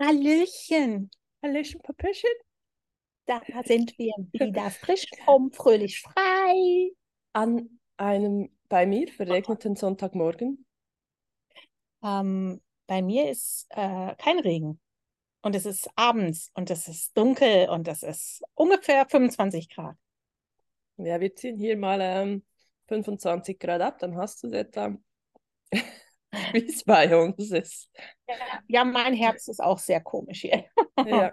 Hallöchen, Hallöchen, Papöchen. da sind wir wieder frisch vom fröhlich frei. An einem bei mir verregneten Sonntagmorgen. Ähm, bei mir ist äh, kein Regen und es ist abends und es ist dunkel und es ist ungefähr 25 Grad. Ja, wir ziehen hier mal ähm, 25 Grad ab, dann hast du es etwa, wie es bei uns ist. Ja, mein Herbst ist auch sehr komisch hier. Ja.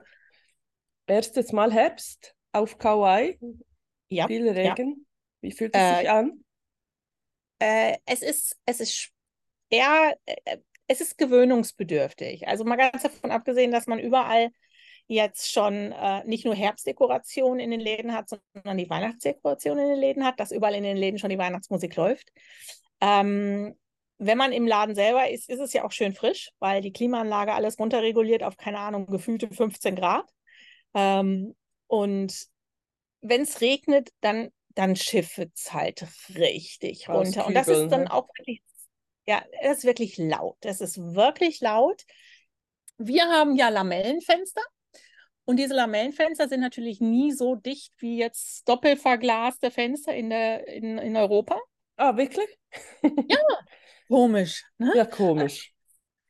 Erstes Mal Herbst auf Kauai, Ja, viel ja. Regen. Wie fühlt es Äh, sich an? Äh, es ist, es ist eher, äh, es ist gewöhnungsbedürftig. Also mal ganz davon abgesehen, dass man überall jetzt schon äh, nicht nur Herbstdekoration in den Läden hat, sondern die Weihnachtsdekoration in den Läden hat, dass überall in den Läden schon die Weihnachtsmusik läuft. Ähm, wenn man im Laden selber ist, ist es ja auch schön frisch, weil die Klimaanlage alles runterreguliert auf, keine Ahnung, gefühlte 15 Grad. Ähm, und wenn es regnet, dann, dann schifft es halt richtig runter. Und das ist dann hä? auch wirklich, ja, das ist wirklich laut. Das ist wirklich laut. Wir haben ja Lamellenfenster. Und diese Lamellenfenster sind natürlich nie so dicht wie jetzt doppelverglaste Fenster in, der, in, in Europa. Ah, wirklich? Ja. Komisch, ne? Ja, komisch.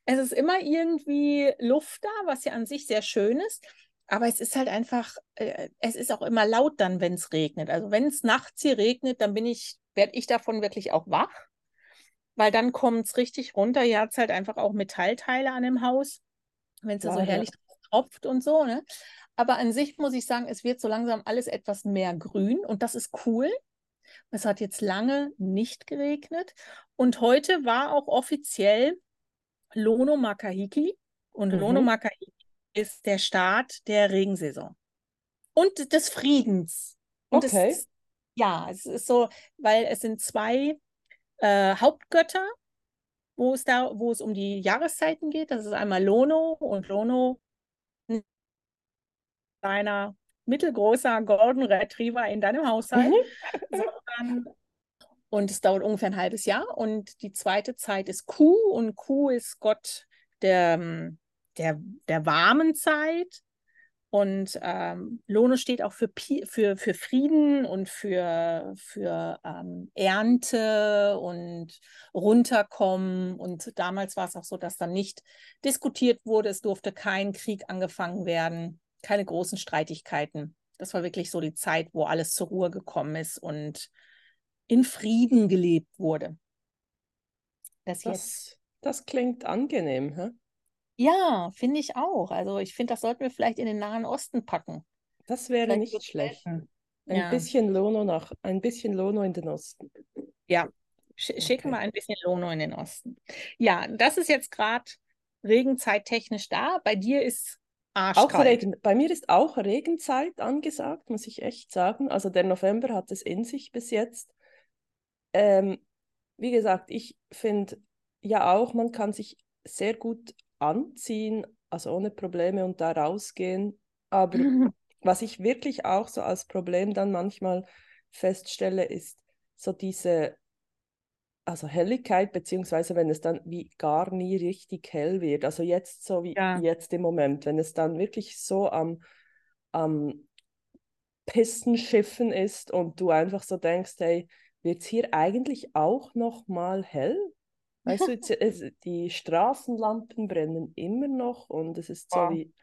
Es ist immer irgendwie Luft da, was ja an sich sehr schön ist. Aber es ist halt einfach, äh, es ist auch immer laut dann, wenn es regnet. Also wenn es nachts hier regnet, dann bin ich, werde ich davon wirklich auch wach, weil dann kommt es richtig runter. Hier hat es halt einfach auch Metallteile an dem Haus, wenn es da so Klar, ja. herrlich tropft und so, ne? Aber an sich muss ich sagen, es wird so langsam alles etwas mehr grün und das ist cool. Es hat jetzt lange nicht geregnet und heute war auch offiziell Lono Makahiki und Lono Mhm. Makahiki ist der Start der Regensaison und des Friedens. Und es Okay. ist, ja, es ist so, weil es sind zwei äh, Hauptgötter, wo es da, wo es um die Jahreszeiten geht. Das ist einmal Lono und Lono deiner mittelgroßer Golden Retriever in deinem Haushalt, Mhm. sondern und es dauert ungefähr ein halbes Jahr. Und die zweite Zeit ist Kuh und Kuh ist Gott der, ähm, der, der warmen Zeit. Und ähm, Lono steht auch für, für, für Frieden und für, für ähm, Ernte und runterkommen. Und damals war es auch so, dass dann nicht diskutiert wurde, es durfte kein Krieg angefangen werden, keine großen Streitigkeiten. Das war wirklich so die Zeit, wo alles zur Ruhe gekommen ist und in Frieden gelebt wurde. Das. Das, das klingt angenehm, hä? Ja, finde ich auch. Also ich finde, das sollten wir vielleicht in den Nahen Osten packen. Das wäre Vielleicht nicht schlecht. Ein Ja, bisschen Lono nach, ein bisschen Lono in den Osten. ja. Sch schicken wir Okay. ein bisschen Lono in den Osten. Ja, das ist jetzt gerade regenzeittechnisch da. Bei dir ist Auch arschkalt. Regen, bei mir ist auch Regenzeit angesagt, muss ich echt sagen. Also der November hat es in sich bis jetzt. Ähm, wie gesagt, ich finde ja auch, man kann sich sehr gut anziehen, also ohne Probleme und da rausgehen. Aber was ich wirklich auch so als Problem dann manchmal feststelle, ist so diese, also Helligkeit, beziehungsweise wenn es dann wie gar nie richtig hell wird. Also jetzt so wie Ja. jetzt im Moment, wenn es dann wirklich so am, am Pistenschiffen ist und du einfach so denkst, hey, wird es hier eigentlich auch noch mal hell? Weißt du, jetzt, die Straßenlampen brennen immer noch und es ist so Ja. wie,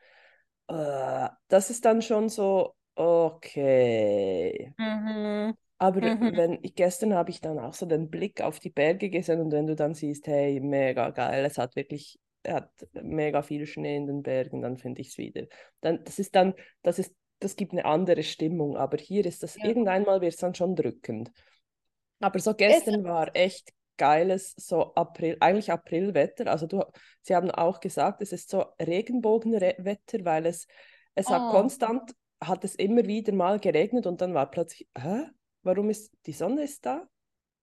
äh, das ist dann schon so, okay. Mhm. Aber Mhm. wenn ich, gestern habe ich dann auch so den Blick auf die Berge gesehen und wenn du dann siehst, hey, mega geil, es hat wirklich, er hat mega viel Schnee in den Bergen, dann finde ich es wieder. Dann, das ist dann, das ist, das gibt eine andere Stimmung, aber hier ist das, Ja. irgendeinmal wird es dann schon drückend. Aber so Es, gestern war echt geiles, so April, eigentlich Aprilwetter. Also du, sie haben auch gesagt, es ist so Regenbogenwetter, weil es, es hat oh, konstant, hat es immer wieder mal geregnet und dann war plötzlich, hä? Warum ist die Sonne ist da?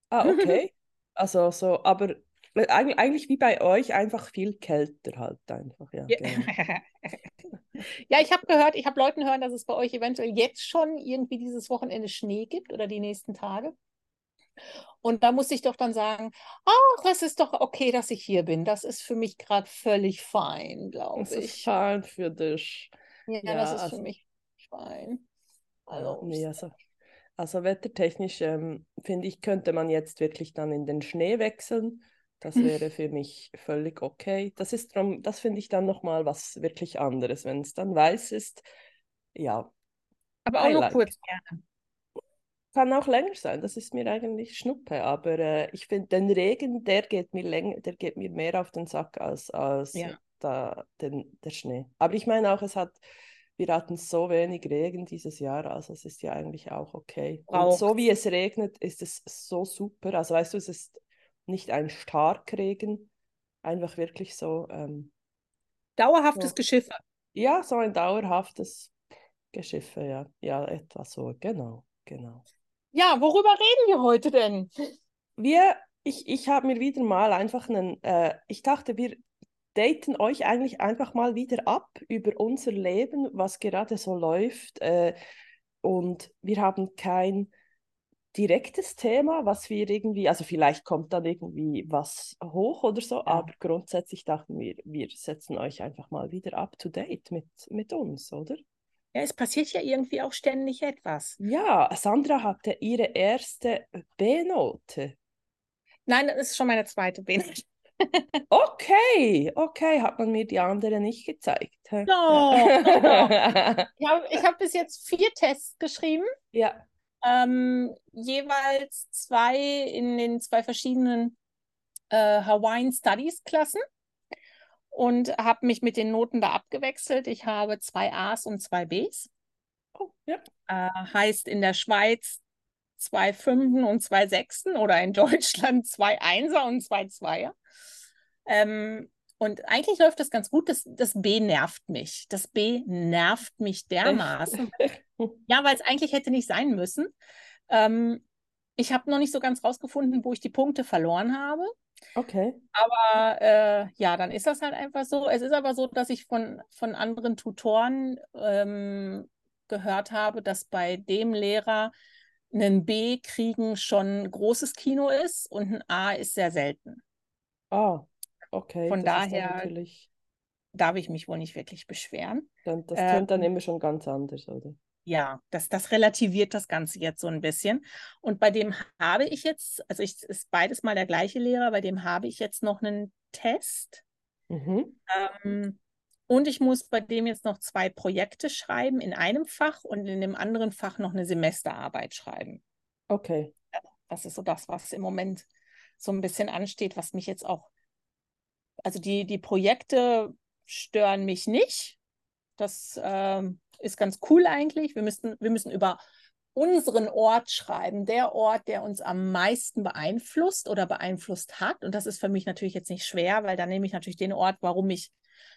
Ah, okay. Also so, aber eigentlich, eigentlich wie bei euch, einfach viel kälter halt einfach, ja, Ja. genau. Ja, ich habe gehört, ich habe Leuten hören, dass es bei euch eventuell jetzt schon irgendwie dieses Wochenende Schnee gibt oder die nächsten Tage. Und da muss ich doch dann sagen, ach, das ist doch okay, dass ich hier bin. Das ist für mich gerade völlig fein, glaube ich. Das ist fein für dich. Ja, ja das ist also, für mich fein. Also, nee, also, also wettertechnisch ähm, finde ich, könnte man jetzt wirklich dann in den Schnee wechseln. Das wäre für mich völlig okay. Das ist drum, das finde ich dann nochmal was wirklich anderes, wenn es dann weiß ist. Ja. Aber auch I nur like. kurz gerne. Kann auch länger sein, das ist mir eigentlich Schnuppe, aber äh, ich finde den Regen, der geht mir länger, der geht mir mehr auf den Sack als, als ja. da, den, der Schnee. Aber ich meine auch, es hat, wir hatten so wenig Regen dieses Jahr, also es ist ja eigentlich auch okay. Und so wie es regnet, ist es so super. Also weißt du, es ist nicht ein Starkregen, einfach wirklich so. Ähm, Dauerhaftes so. Geschiffe. Ja, so ein dauerhaftes Geschiffe, ja. Ja, etwa so, genau, genau. Ja, worüber reden wir heute denn? Wir, ich, ich habe mir wieder mal einfach einen, äh, ich dachte, wir daten euch eigentlich einfach mal wieder ab über unser Leben, was gerade so läuft. Äh, und wir haben kein direktes Thema, was wir irgendwie, also vielleicht kommt dann irgendwie was hoch oder so, ja. aber grundsätzlich dachten wir, wir setzen euch einfach mal wieder up to date mit, mit uns, oder? Ja, es passiert ja irgendwie auch ständig etwas. Ja, Sandra hatte ihre erste B-Note. Nein, das ist schon meine zweite B-Note. Okay, okay, hat man mir die andere nicht gezeigt. No, no. Ich habe hab bis jetzt vier Tests geschrieben. Ja. Ähm, jeweils zwei in den zwei verschiedenen äh, Hawaiian Studies Klassen und habe mich mit den Noten da abgewechselt. Ich habe zwei A's und zwei B's. Oh, ja. Äh, heißt in der Schweiz zwei Fünfen und zwei Sechsten oder in Deutschland zwei Einser und zwei Zweier. Ähm, und eigentlich läuft das ganz gut. Das, das B nervt mich. Das B nervt mich dermaßen. ja, weil es eigentlich hätte nicht sein müssen. Ähm, ich habe noch nicht so ganz rausgefunden, wo ich die Punkte verloren habe. Okay. Aber äh, ja, dann ist das halt einfach so. Es ist aber so, dass ich von, von anderen Tutoren ähm, gehört habe, dass bei dem Lehrer ein B kriegen schon großes Kino ist und ein A ist sehr selten. Ah, okay. Von daher darf ich mich wohl nicht wirklich beschweren. Dann, das ähm, dann immer schon ganz anders, oder? ja, das, das relativiert das Ganze jetzt so ein bisschen. Und bei dem habe ich jetzt, also ich ist beides mal der gleiche Lehrer, bei dem habe ich jetzt noch einen Test. Mhm. Ähm, und ich muss bei dem jetzt noch zwei Projekte schreiben in einem Fach und in dem anderen Fach noch eine Semesterarbeit schreiben. Okay. Das ist so das, was im Moment so ein bisschen ansteht, was mich jetzt auch, also die, die Projekte stören mich nicht. Das ähm, ist ganz cool eigentlich. Wir müssen, wir müssen über unseren Ort schreiben, der Ort, der uns am meisten beeinflusst oder beeinflusst hat. Und das ist für mich natürlich jetzt nicht schwer, weil da nehme ich natürlich den Ort, warum ich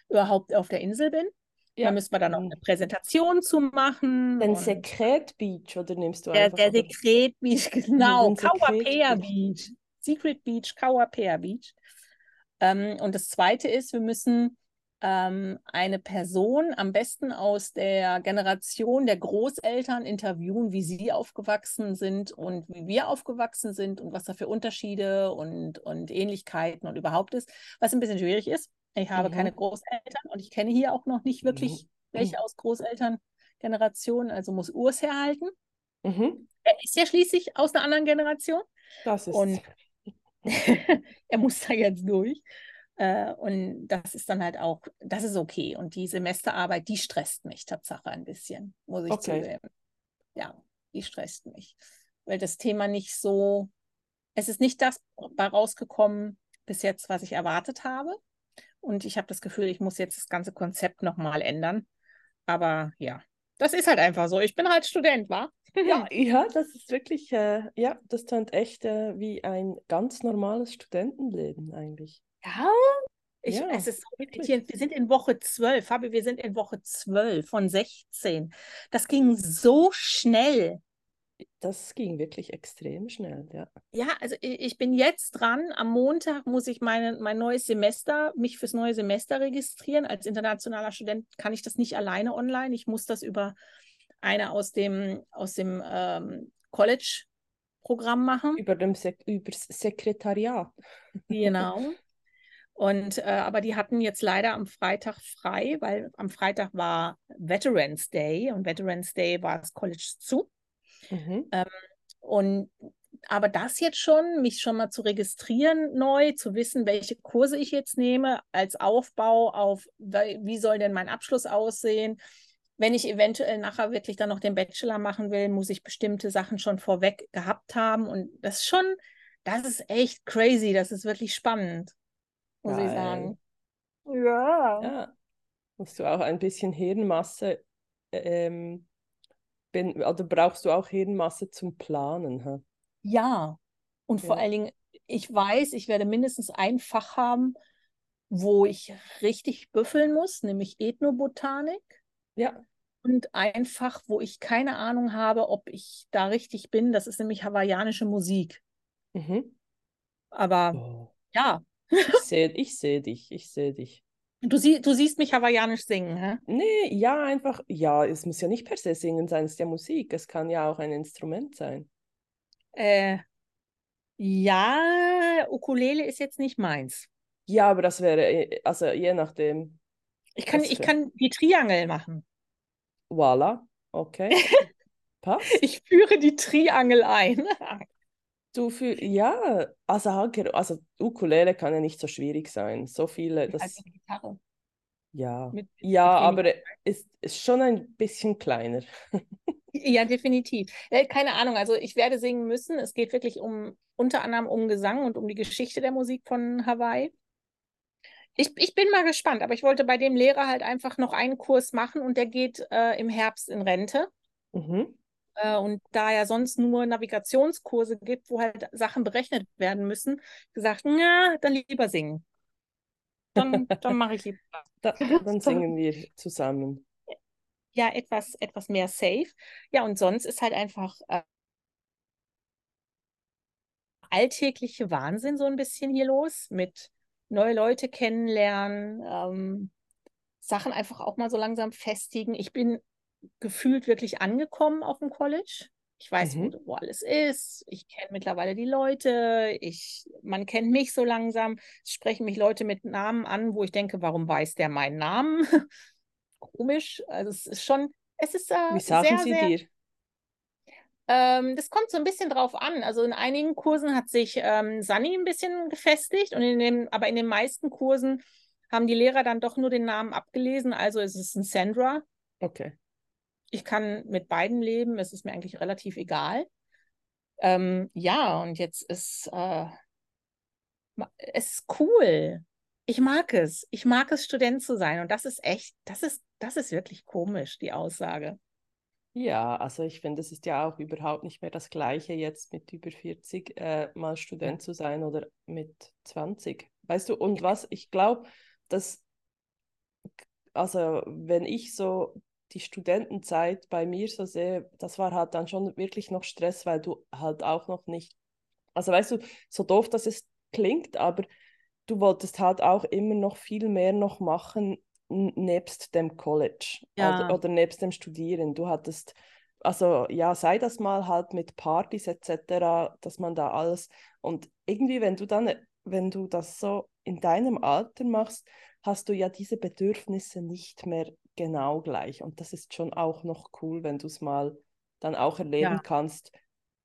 überhaupt auf der Insel bin. Ja. Da müssen wir dann noch eine Präsentation zu machen. Den Sekret Beach oder nimmst du der, einfach? Der Sekret Beach, genau. Kauapea Beach. Secret Beach, Kauapea Beach. Ähm, und das Zweite ist, wir müssen ähm, eine Person am besten aus der Generation der Großeltern interviewen, wie sie aufgewachsen sind und wie wir aufgewachsen sind und was da für Unterschiede und, und Ähnlichkeiten und überhaupt ist, was ein bisschen schwierig ist. Ich habe mhm. keine Großeltern und ich kenne hier auch noch nicht wirklich mhm. welche aus Großelterngenerationen, also muss Urs herhalten. Mhm. Er ist ja schließlich aus einer anderen Generation. Das ist. Und er muss da jetzt durch. Äh, und das ist dann halt auch, das ist okay. Und die Semesterarbeit, die stresst mich Tatsache ein bisschen, muss ich okay. zugeben. Ja, die stresst mich. Weil das Thema nicht so, es ist nicht das rausgekommen bis jetzt, was ich erwartet habe. Und ich habe das Gefühl, ich muss jetzt das ganze Konzept nochmal ändern. Aber ja, das ist halt einfach so. Ich bin halt Student, wa? Ja, ja, das ist wirklich, äh, ja, das klingt echt äh, wie ein ganz normales Studentenleben eigentlich. Ja, ich, ja, es ist so irritierend. Wir sind in Woche 12, Fabi, wir sind in Woche 12 von 16. Das ging so schnell. Das ging wirklich extrem schnell, ja. Ja, also ich, bin jetzt dran. Am Montag muss ich meine, mein neues Semester, mich fürs neue Semester registrieren. Als internationaler Student kann ich das nicht alleine online. Ich muss das über eine aus dem, aus dem ähm, College Programm machen. Über dem Sek übers Sekretariat. Genau. Und äh, aber die hatten jetzt leider am Freitag frei, weil am Freitag war Veterans Day und Veterans Day war das College zu. Mhm. Ähm, und aber das jetzt schon, mich schon mal zu registrieren neu, zu wissen, welche Kurse ich jetzt nehme, als Aufbau auf, wie soll denn mein Abschluss aussehen? Wenn ich eventuell nachher wirklich dann noch den Bachelor machen will, muss ich bestimmte Sachen schon vorweg gehabt haben. Und das ist schon, das ist echt crazy, das ist wirklich spannend, muss Geil. ich sagen. Ja. Ja. Musst du auch ein bisschen Hirnmasse, ähm, bin, oder brauchst du auch Hirnmasse zum Planen? hä? Ja. Und vor Ja. allen Dingen, ich weiß, ich werde mindestens ein Fach haben, wo ich richtig büffeln muss, nämlich Ethnobotanik. Ja, Und ein Fach, wo ich keine Ahnung habe, ob ich da richtig bin, das ist nämlich hawaiianische Musik. mhm. Aber Oh. ja, Ich sehe ich seh dich, ich sehe dich. Du, sie, du siehst mich hawaiianisch singen, hä? Nee, ja, einfach, ja, es muss ja nicht per se singen sein, es ist ja Musik, es kann ja auch ein Instrument sein. Äh, ja, Ukulele ist jetzt nicht meins. Ja, aber das wäre, äh, also je nachdem, Ich kann, ich kann die Triangel machen. voilà, okay, passt. Ich führe die Triangel ein. Du für, ja, also, also Ukulele kann ja nicht so schwierig sein, so viele, das, Also Gitarre. ja, Mit, ja, mit aber ist, ist schon ein bisschen kleiner. Ja, definitiv. Äh, keine Ahnung, also ich werde singen müssen. Es geht wirklich um unter anderem um Gesang und um die Geschichte der Musik von Hawaii. Ich, ich bin mal gespannt, aber ich wollte bei dem Lehrer halt einfach noch einen Kurs machen und der geht äh, im Herbst in Rente. Mhm. Äh, und da ja sonst nur Navigationskurse gibt, wo halt Sachen berechnet werden müssen, gesagt, na, dann lieber singen. Dann, dann mache ich lieber Da, dann singen wir zusammen. ja etwas, etwas mehr safe. Ja, und sonst ist halt einfach äh, alltägliche Wahnsinn so ein bisschen hier los mit neue Leute kennenlernen, ähm, Sachen einfach auch mal so langsam festigen. Ich bin gefühlt wirklich angekommen auf dem College. Ich weiß, Mhm. wo, wo alles ist. Ich kenne mittlerweile die Leute. Ich, man kennt mich so langsam. Es sprechen mich Leute mit Namen an, wo ich denke, warum weiß der meinen Namen? Komisch. Also es ist schon, es ist äh, Wie sagen sie sehr, dir? ähm, das kommt so ein bisschen drauf an. Also in einigen Kursen hat sich ähm, Sani ein bisschen gefestigt und in den, aber in den meisten Kursen haben die Lehrer dann doch nur den Namen abgelesen. Also es ist ein Sandra. Okay. Ich kann mit beiden leben. Es ist mir eigentlich relativ egal. Ähm, ja, und jetzt ist äh, es ist cool. Ich mag es. Ich mag es, Student zu sein. Und das ist echt, das ist, das ist wirklich komisch, die Aussage. Ja, also ich finde, es ist ja auch überhaupt nicht mehr das Gleiche jetzt mit über 40 äh, mal Student zu sein oder mit 20. Weißt du, und was ich glaube, dass, also wenn ich so die Studentenzeit bei mir so sehe, das war halt dann schon wirklich noch Stress, weil du halt auch noch nicht, also weißt du, so doof dass es klingt, aber du wolltest halt auch immer noch viel mehr noch machen nebst dem College Ja. oder, oder nebst dem Studieren. Du hattest, also ja, sei das mal halt mit Partys etc., dass man da alles und irgendwie, wenn du dann, wenn du das so in deinem Alter machst, hast du ja diese Bedürfnisse nicht mehr genau gleich und das ist schon auch noch cool, wenn du es mal dann auch erleben Ja. kannst,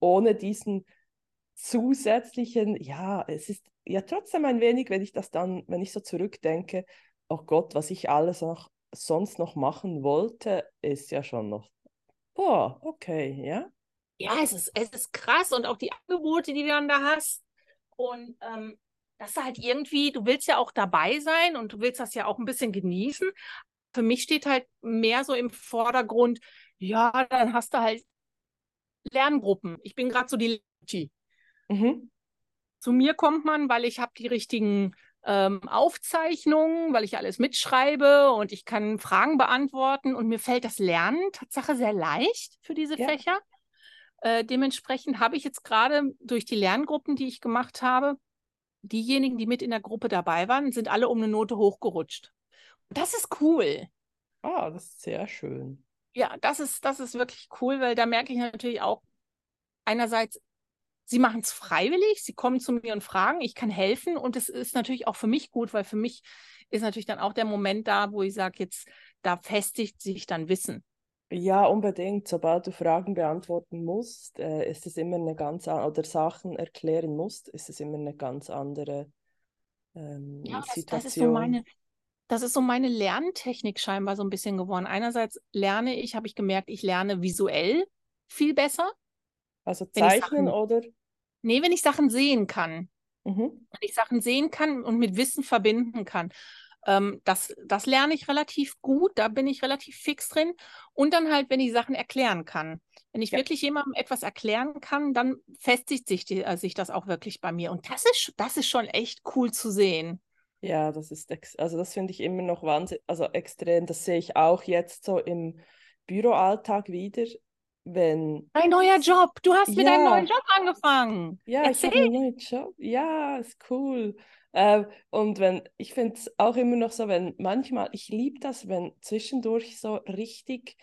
ohne diesen zusätzlichen, ja, es ist ja trotzdem ein wenig, wenn ich das dann, wenn ich so zurückdenke, oh Gott, was ich alles noch sonst noch machen wollte, ist ja schon noch, boah, okay, ja. Ja, es ist, es ist krass und auch die Angebote, die du dann da hast. Und ähm, das ist halt irgendwie, du willst ja auch dabei sein und du willst das ja auch ein bisschen genießen. Für mich steht halt mehr so im Vordergrund, ja, dann hast du halt Lerngruppen. Ich bin gerade so die Lehrerin. Mhm. Zu mir kommt man, weil ich habe die richtigen ähm, Aufzeichnungen, weil ich alles mitschreibe und ich kann Fragen beantworten und mir fällt das Lernen Tatsache sehr leicht für diese Ja. Fächer. Äh, dementsprechend habe ich jetzt gerade durch die Lerngruppen, die ich gemacht habe, diejenigen, die mit in der Gruppe dabei waren, sind alle um eine Note hochgerutscht. Das ist cool. Ah, das ist sehr schön. Ja, das ist, das ist wirklich cool, weil da merke ich natürlich auch einerseits, sie machen es freiwillig, sie kommen zu mir und fragen, ich kann helfen und es ist natürlich auch für mich gut, weil für mich ist natürlich dann auch der Moment da, wo ich sage, jetzt da festigt sich dann Wissen. Ja, unbedingt. Sobald du Fragen beantworten musst, äh, ist es immer eine ganz oder Sachen erklären musst, ist es immer eine ganz andere ähm, ja, das, Situation. Das ist, so meine, das ist so meine Lerntechnik scheinbar so ein bisschen geworden. Einerseits lerne ich, habe ich gemerkt, ich lerne visuell viel besser. Also zeichnen Sachen, oder? Nee, wenn ich Sachen sehen kann. Mhm. Wenn ich Sachen sehen kann und mit Wissen verbinden kann. Ähm, das, das lerne ich relativ gut, da bin ich relativ fix drin. Und dann halt, wenn ich Sachen erklären kann. Wenn ich ja. wirklich jemandem etwas erklären kann, dann festigt sich, die, äh, sich das auch wirklich bei mir. Und das ist, das ist schon echt cool zu sehen. Ja, das ist, also das finde ich immer noch wahnsinnig, also extrem. Das sehe ich auch jetzt so im Büroalltag wieder, wenn. Ein neuer Job, du hast ja. mit einem neuen Job angefangen. Ja, Erzähl. ich habe einen neuen Job. Ja, ist cool. Äh, und wenn, ich finde es auch immer noch so, wenn manchmal, ich liebe das, wenn zwischendurch so richtig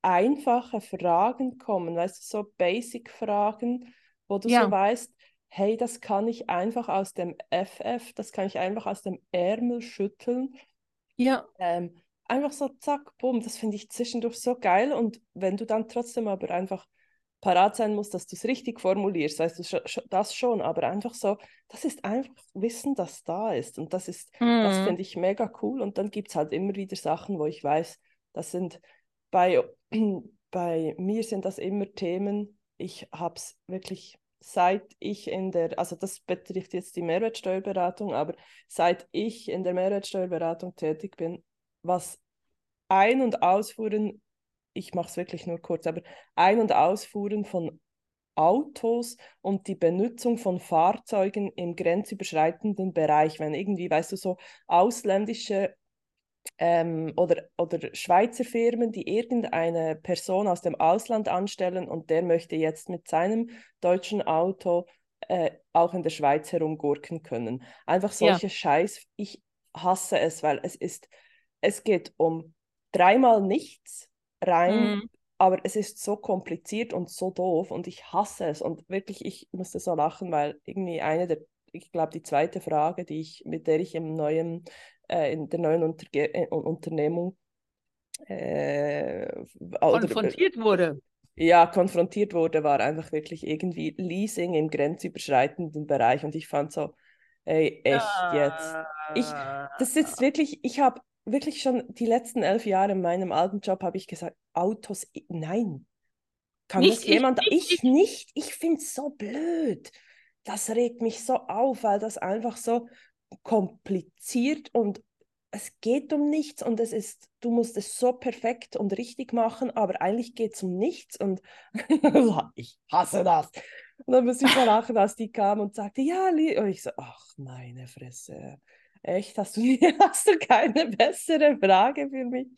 einfache Fragen kommen, weißt du, so Basic-Fragen, wo du ja. so weißt, hey, das kann ich einfach aus dem FF, das kann ich einfach aus dem Ärmel schütteln. Ja. Ähm, einfach so zack, bumm, das finde ich zwischendurch so geil. Und wenn du dann trotzdem aber einfach parat sein musst, dass du es richtig formulierst, weißt du das schon, aber einfach so, das ist einfach Wissen, das da ist. Und das ist, mhm. das finde ich mega cool. Und dann gibt es halt immer wieder Sachen, wo ich weiß, das sind bei, bei mir sind das immer Themen, ich habe es wirklich seit ich in der, also das betrifft jetzt die Mehrwertsteuerberatung, aber seit ich in der Mehrwertsteuerberatung tätig bin, was Ein- und Ausfuhren ich mache es wirklich nur kurz, aber Ein- und Ausfuhren von Autos und die Benutzung von Fahrzeugen im grenzüberschreitenden Bereich, wenn irgendwie, weißt du, so ausländische ähm, oder, oder Schweizer Firmen, die irgendeine Person aus dem Ausland anstellen und der möchte jetzt mit seinem deutschen Auto äh, auch in der Schweiz herumgurken können. Einfach solche ja. Scheiß, ich hasse es, weil es ist, es geht um dreimal nichts rein. Mhm. Aber es ist so kompliziert und so doof und ich hasse es. Und wirklich, ich musste so lachen, weil irgendwie eine der, ich glaube, die zweite Frage, die ich, mit der ich im neuen, äh, in der neuen Unterge äh, Unternehmung äh, konfrontiert oder, wurde. Ja, konfrontiert wurde, war einfach wirklich irgendwie Leasing im grenzüberschreitenden Bereich. Und ich fand so, ey, echt jetzt. Ich, das ist jetzt wirklich, ich habe wirklich schon die letzten elf Jahre in meinem alten Job habe ich gesagt, Autos, nein. Kann nicht, das jemand? Ich, ich, ich nicht. Ich finde es so blöd. Das regt mich so auf, weil das einfach so kompliziert und es geht um nichts und es ist, du musst es so perfekt und richtig machen, aber eigentlich geht es um nichts und ich hasse das. Und dann muss ich so lachen, als die kam und sagte, ja, und ich so, ach meine Fresse. Echt, hast du, hast du keine bessere Frage für mich?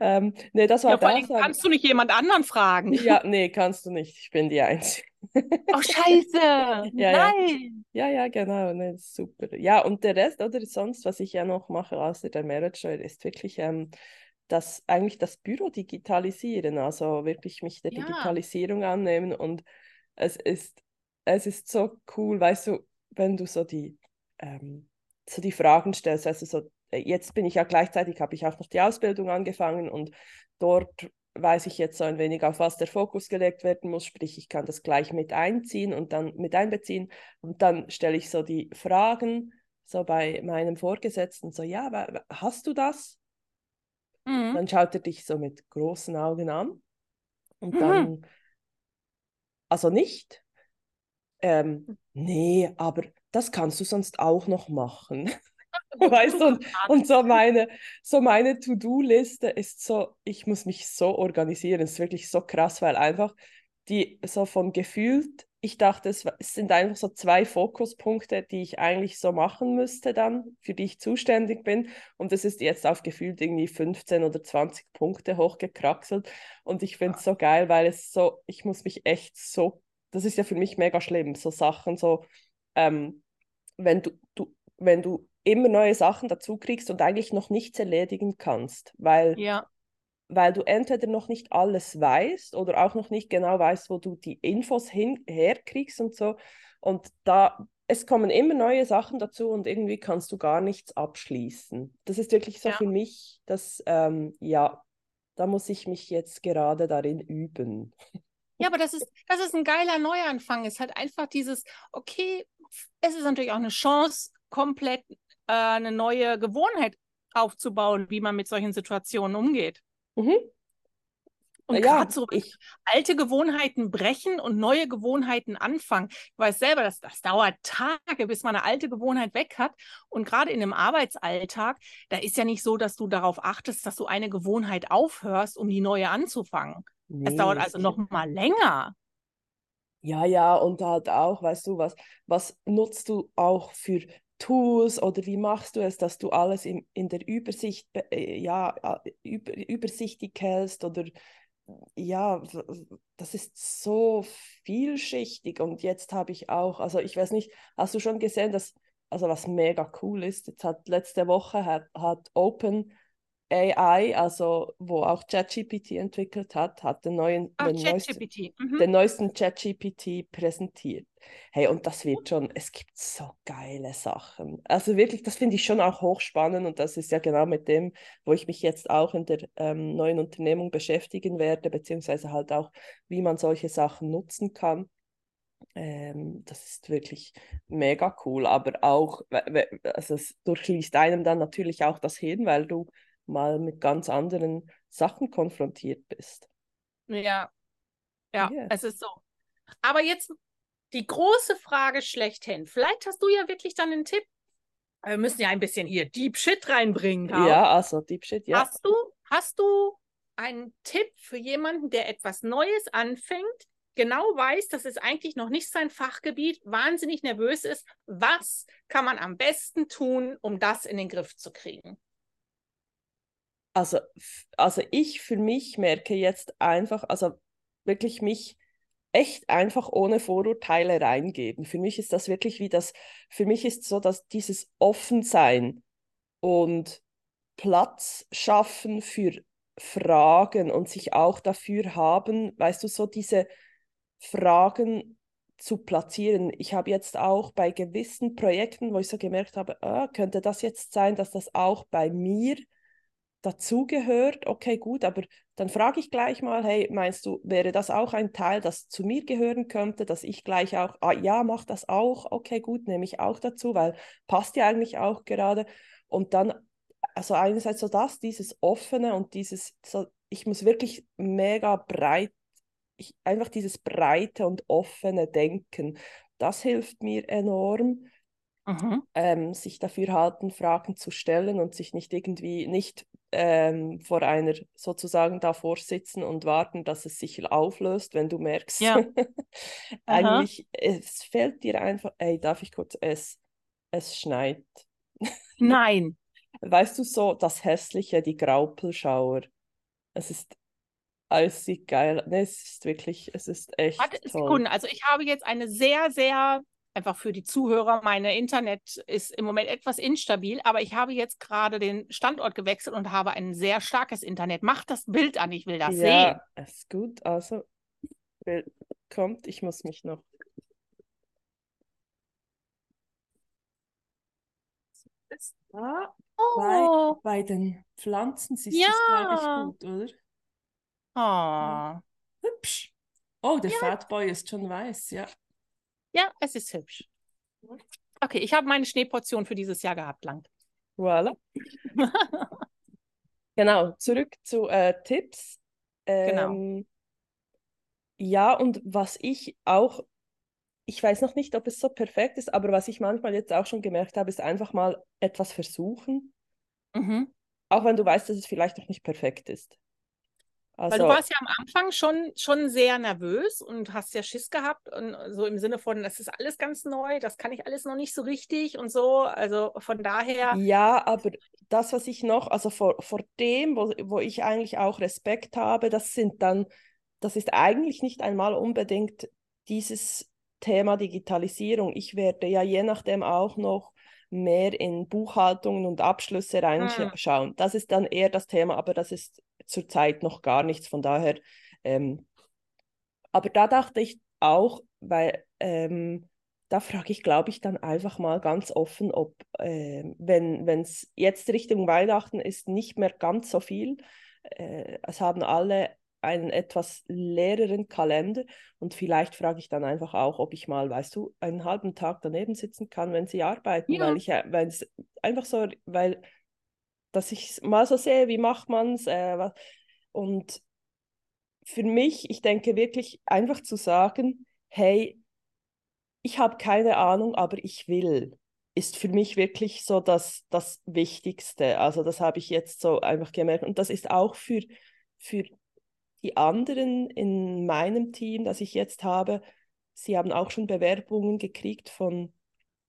Ähm, nee, das war ja, das. Kannst du nicht jemand anderen fragen? Ja, nee, kannst du nicht. Ich bin die Einzige. Oh, scheiße! ja, Nein! Ja. ja, ja, genau. Nee, super. Ja, und der Rest oder sonst, was ich ja noch mache, außer der Mehrwertsteuer, ist wirklich ähm, das, eigentlich das Büro digitalisieren. Also wirklich mich der ja. Digitalisierung annehmen. Und es ist, es ist so cool, weißt du, wenn du so die. Ähm, so die Fragen stellst. Also so, jetzt bin ich ja gleichzeitig, habe ich auch noch die Ausbildung angefangen und dort weiß ich jetzt so ein wenig, auf was der Fokus gelegt werden muss, sprich, ich kann das gleich mit einziehen und dann mit einbeziehen und dann stelle ich so die Fragen so bei meinem Vorgesetzten, so, ja, hast du das? Mhm. Dann schaut er dich so mit großen Augen an und mhm. dann, also nicht. Ähm, nee, aber das kannst du sonst auch noch machen. weißt du, und, und so meine, so meine To-Do-Liste ist so, ich muss mich so organisieren, es ist wirklich so krass, weil einfach die so von gefühlt, ich dachte, es, es sind einfach so zwei Fokuspunkte, die ich eigentlich so machen müsste dann, für die ich zuständig bin. Und das ist jetzt auf gefühlt irgendwie 15 oder 20 Punkte hochgekraxelt. Und ich finde es so geil, weil es so, ich muss mich echt so, das ist ja für mich mega schlimm, so Sachen so, ähm, wenn du, du, wenn du immer neue Sachen dazu kriegst und eigentlich noch nichts erledigen kannst, weil ja. weil du entweder noch nicht alles weißt oder auch noch nicht genau weißt, wo du die Infos hin, herkriegst und so. Und da, es kommen immer neue Sachen dazu und irgendwie kannst du gar nichts abschließen. Das ist wirklich so Ja. für mich, dass, ähm, ja, da muss ich mich jetzt gerade darin üben. Ja, aber das ist, das ist ein geiler Neuanfang. Es halt einfach dieses, okay, es ist natürlich auch eine Chance, komplett äh, eine neue Gewohnheit aufzubauen, wie man mit solchen Situationen umgeht. Mhm. Und ja, gerade so ich, alte Gewohnheiten brechen und neue Gewohnheiten anfangen. Ich weiß selber, das, das dauert Tage, bis man eine alte Gewohnheit weg hat. Und gerade in einem Arbeitsalltag, da ist ja nicht so, dass du darauf achtest, dass du eine Gewohnheit aufhörst, um die neue anzufangen. Es nee, dauert also noch mal länger. Ja, ja, und halt auch, weißt du, was, was nutzt du auch für Tools oder wie machst du es, dass du alles in, in der Übersicht, be- äh, ja, über, übersichtlich hältst oder ja, das ist so vielschichtig und jetzt habe ich auch, also ich weiß nicht, hast du schon gesehen, dass, also was mega cool ist, jetzt hat letzte Woche hat, hat Open AI, also wo auch ChatGPT entwickelt hat, hat den neuen, Ach, den neuesten, ChatGPT. Mhm. den neuesten ChatGPT präsentiert. Hey, und das wird schon, es gibt so geile Sachen. Also wirklich, das finde ich schon auch hochspannend und das ist ja genau mit dem, wo ich mich jetzt auch in der ähm, neuen Unternehmung beschäftigen werde, beziehungsweise halt auch, wie man solche Sachen nutzen kann. Ähm, das ist wirklich mega cool, aber auch, also es durchliest einem dann natürlich auch das Hirn, weil du mal mit ganz anderen Sachen konfrontiert bist. Ja, ja, Yes. es ist so. Aber jetzt die große Frage schlechthin. Vielleicht hast du ja wirklich dann einen Tipp. Wir müssen ja ein bisschen hier Deep Shit reinbringen, Caro. Ja, also Deep Shit, ja. Hast du, hast du einen Tipp für jemanden, der etwas Neues anfängt, genau weiß, das ist eigentlich noch nicht sein Fachgebiet, wahnsinnig nervös ist? Was kann man am besten tun, um das in den Griff zu kriegen? Also, also ich für mich merke jetzt einfach, also wirklich mich echt einfach ohne Vorurteile reingeben. Für mich ist das wirklich wie das, für mich ist so, dass dieses Offensein und Platz schaffen für Fragen und sich auch dafür haben, weißt du, so diese Fragen zu platzieren. Ich habe jetzt auch bei gewissen Projekten, wo ich so gemerkt habe, ah, könnte das jetzt sein, dass das auch bei mir dazugehört? Okay, gut, aber dann frage ich gleich mal, hey, meinst du, wäre das auch ein Teil, das zu mir gehören könnte, dass ich gleich auch, ah ja, mach das auch, okay, gut, nehme ich auch dazu, weil passt ja eigentlich auch gerade. Und dann, also einerseits so das, dieses Offene und dieses, so, ich muss wirklich mega breit, ich, einfach dieses breite und offene Denken, das hilft mir enorm Mhm. ähm, sich dafür halten, Fragen zu stellen und sich nicht irgendwie nicht ähm, vor einer sozusagen davor sitzen und warten, dass es sich auflöst, wenn du merkst, Ja. eigentlich, es fällt dir einfach, ey, darf ich kurz, es, es schneit. Nein. Weißt du so, das Hässliche, die Graupelschauer, es ist, es sieht geil, ne, es ist wirklich, es ist echt Warte, toll. Sekunden. Also ich habe jetzt eine sehr, sehr, einfach für die Zuhörer, meine Internet ist im Moment etwas instabil, aber ich habe jetzt gerade den Standort gewechselt und habe ein sehr starkes Internet. Mach das Bild an, ich will das sehen. Ja, ist gut, also, wer kommt, ich muss mich noch Ist da? Bei, Oh, bei den Pflanzen siehst du es, glaube ich, Ja. gut, oder? oh. Hübsch. Oh, der Fatboy ist schon weiß, ja. Ja, es ist hübsch. Okay, ich habe meine Schneeportion für dieses Jahr gehabt, lang. Voilà. Genau, zurück zu äh, Tipps. Genau. Ähm, ja, und was ich auch, ich weiß noch nicht, ob es so perfekt ist, aber was ich manchmal jetzt auch schon gemerkt habe, ist einfach mal etwas versuchen, Mhm. auch wenn du weißt, dass es vielleicht noch nicht perfekt ist. Weil Also, du warst ja am Anfang schon, schon sehr nervös und hast ja Schiss gehabt und so im Sinne von, das ist alles ganz neu, das kann ich alles noch nicht so richtig und so. Also von daher, Ja, aber das, was ich noch, also vor, vor dem, wo, wo ich eigentlich auch Respekt habe, das sind dann, das ist eigentlich nicht einmal unbedingt dieses Thema Digitalisierung. Ich werde ja je nachdem auch noch mehr in Buchhaltungen und Abschlüsse reinschauen. Das ist dann eher das Thema, aber das ist zurzeit noch gar nichts. Von daher, ähm, aber da dachte ich auch, weil ähm, da frage ich, glaube ich, dann einfach mal ganz offen, ob, äh, wenn es jetzt Richtung Weihnachten ist, nicht mehr ganz so viel. Äh, es haben alle einen etwas leereren Kalender und vielleicht frage ich dann einfach auch, ob ich mal, weißt du, einen halben Tag daneben sitzen kann, wenn sie arbeiten, ja. weil ich, weil es einfach so, weil, dass ich mal so sehe, wie macht man es äh, und für mich, ich denke wirklich einfach zu sagen, hey, ich habe keine Ahnung, aber ich will, ist für mich wirklich so das, das Wichtigste. Also das habe ich jetzt so einfach gemerkt. Und das ist auch für, für die anderen in meinem Team, das ich jetzt habe, sie haben auch schon Bewerbungen gekriegt von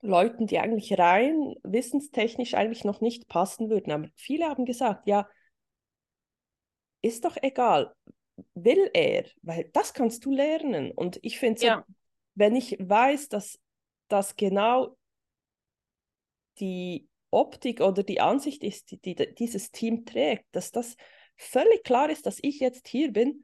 Leuten, die eigentlich rein wissenstechnisch eigentlich noch nicht passen würden. Aber viele haben gesagt, ja, ist doch egal, will er, weil das kannst du lernen. Und ich finde so, ja wenn ich weiß, dass das genau die Optik oder die Ansicht ist, die, die, dieses Team trägt, dass das völlig klar ist, dass ich jetzt hier bin,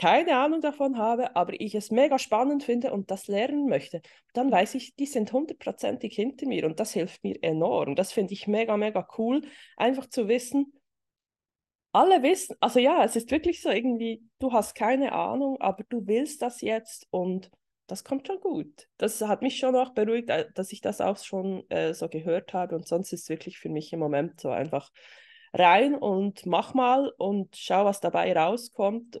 keine Ahnung davon habe, aber ich es mega spannend finde und das lernen möchte, dann weiß ich, die sind hundertprozentig hinter mir und das hilft mir enorm. Das finde ich mega, mega cool, einfach zu wissen, alle wissen, also ja, es ist wirklich so irgendwie, du hast keine Ahnung, aber du willst das jetzt und das kommt schon gut. Das hat mich schon auch beruhigt, äh, dass ich das auch schon äh, so gehört habe. Und sonst ist wirklich für mich im Moment so einfach rein und mach mal und schau, was dabei rauskommt.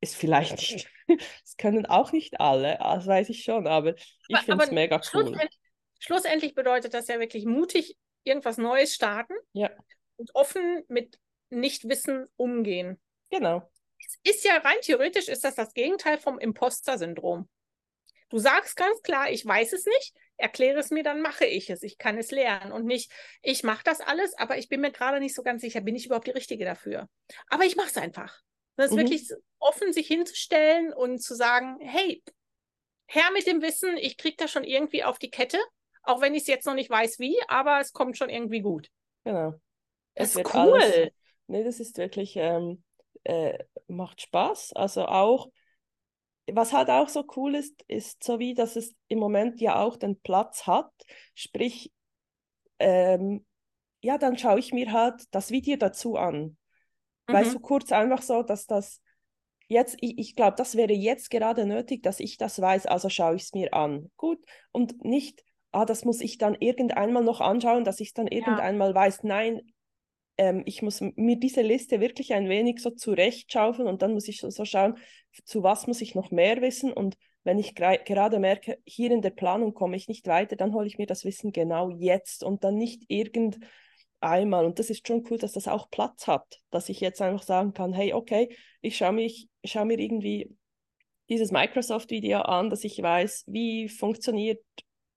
Ist vielleicht nicht, das können auch nicht alle, das weiß ich schon, aber ich finde es mega cool. Schlussendlich, schlussendlich bedeutet das ja wirklich mutig irgendwas Neues starten ja. und offen mit Nichtwissen umgehen. Genau. Es ist ja rein theoretisch ist das das Gegenteil vom Imposter-Syndrom. Du sagst ganz klar, ich weiß es nicht, erkläre es mir, dann mache ich es. Ich kann es lernen und nicht, ich mache das alles, aber ich bin mir gerade nicht so ganz sicher, bin ich überhaupt die Richtige dafür. Aber ich mache es einfach. Das ist mhm. wirklich offen, sich hinzustellen und zu sagen, hey, Herr mit dem Wissen, ich kriege das schon irgendwie auf die Kette, auch wenn ich es jetzt noch nicht weiß wie, aber es kommt schon irgendwie gut. Genau. Es das ist cool. Alles, nee, das ist wirklich, ähm, äh, macht Spaß. Also auch, was halt auch so cool ist, ist so wie, dass es im Moment ja auch den Platz hat. Sprich, ähm, ja, dann schaue ich mir halt das Video dazu an. Mhm. Weißt du, kurz einfach so, dass das jetzt, ich, ich glaube, das wäre jetzt gerade nötig, dass ich das weiß, also schaue ich es mir an. Gut. Und nicht, ah, das muss ich dann irgendeinmal noch anschauen, dass ich es dann irgendeinmal ja. weiß. Nein, ähm, ich muss mir diese Liste wirklich ein wenig so zurechtschaufeln und dann muss ich so, so schauen, zu was muss ich noch mehr wissen und wenn ich gerade merke, hier in der Planung komme ich nicht weiter, dann hole ich mir das Wissen genau jetzt und dann nicht irgendeinmal. Und das ist schon cool, dass das auch Platz hat, dass ich jetzt einfach sagen kann, hey, okay, ich schaue, mich, schaue mir irgendwie dieses Microsoft-Video an, dass ich weiß, wie funktioniert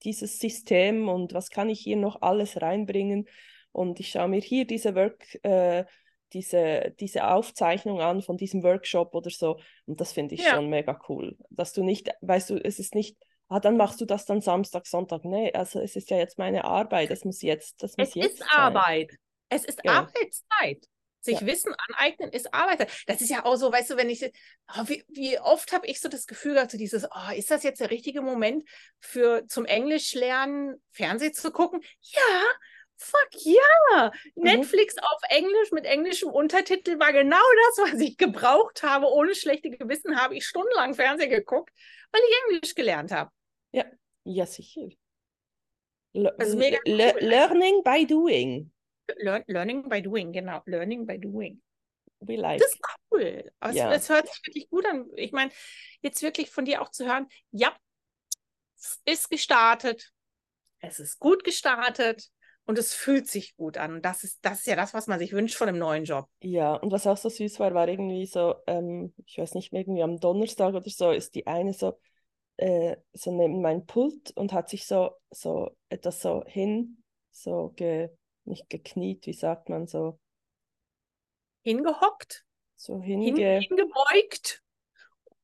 dieses System und was kann ich hier noch alles reinbringen. Und ich schaue mir hier diese Work, äh, diese, diese Aufzeichnung an von diesem Workshop oder so. Und das finde ich ja. schon mega cool. Dass du nicht, weißt du, es ist nicht, ah, dann machst du das dann Samstag, Sonntag. Nee, also es ist ja jetzt meine Arbeit. Das muss jetzt, das muss es jetzt. Es ist sein. Arbeit. Es ist ja. Arbeitszeit. Sich ja. Wissen aneignen ist Arbeit. Das ist ja auch so, weißt du, wenn ich, oh, wie, wie, oft habe ich so das Gefühl gehabt, so dieses, oh, ist das jetzt der richtige Moment für zum Englisch lernen, Fernsehen zu gucken? Ja, Fuck ja! Mhm. Netflix auf Englisch mit englischem Untertitel war genau das, was ich gebraucht habe. Ohne schlechte Gewissen habe ich stundenlang Fernsehen geguckt, weil ich Englisch gelernt habe. Ja, ja, sicher. Le also mega cool. Le learning by doing. Lear learning by doing, genau. Learning by doing. We like. Das ist cool. Also ja. Das hört sich wirklich gut an. Ich meine, jetzt wirklich von dir auch zu hören, ja, es ist gestartet. Es ist gut gestartet und es fühlt sich gut an. Und das ist, das ist ja das, was man sich wünscht von einem neuen Job. Ja, und was auch so süß war, war irgendwie so, ähm, ich weiß nicht, irgendwie am Donnerstag oder so, ist die eine so, äh, so neben mein Pult und hat sich so, so etwas so hin, so ge, nicht gekniet, wie sagt man so? Hingehockt? So hinge hingebeugt?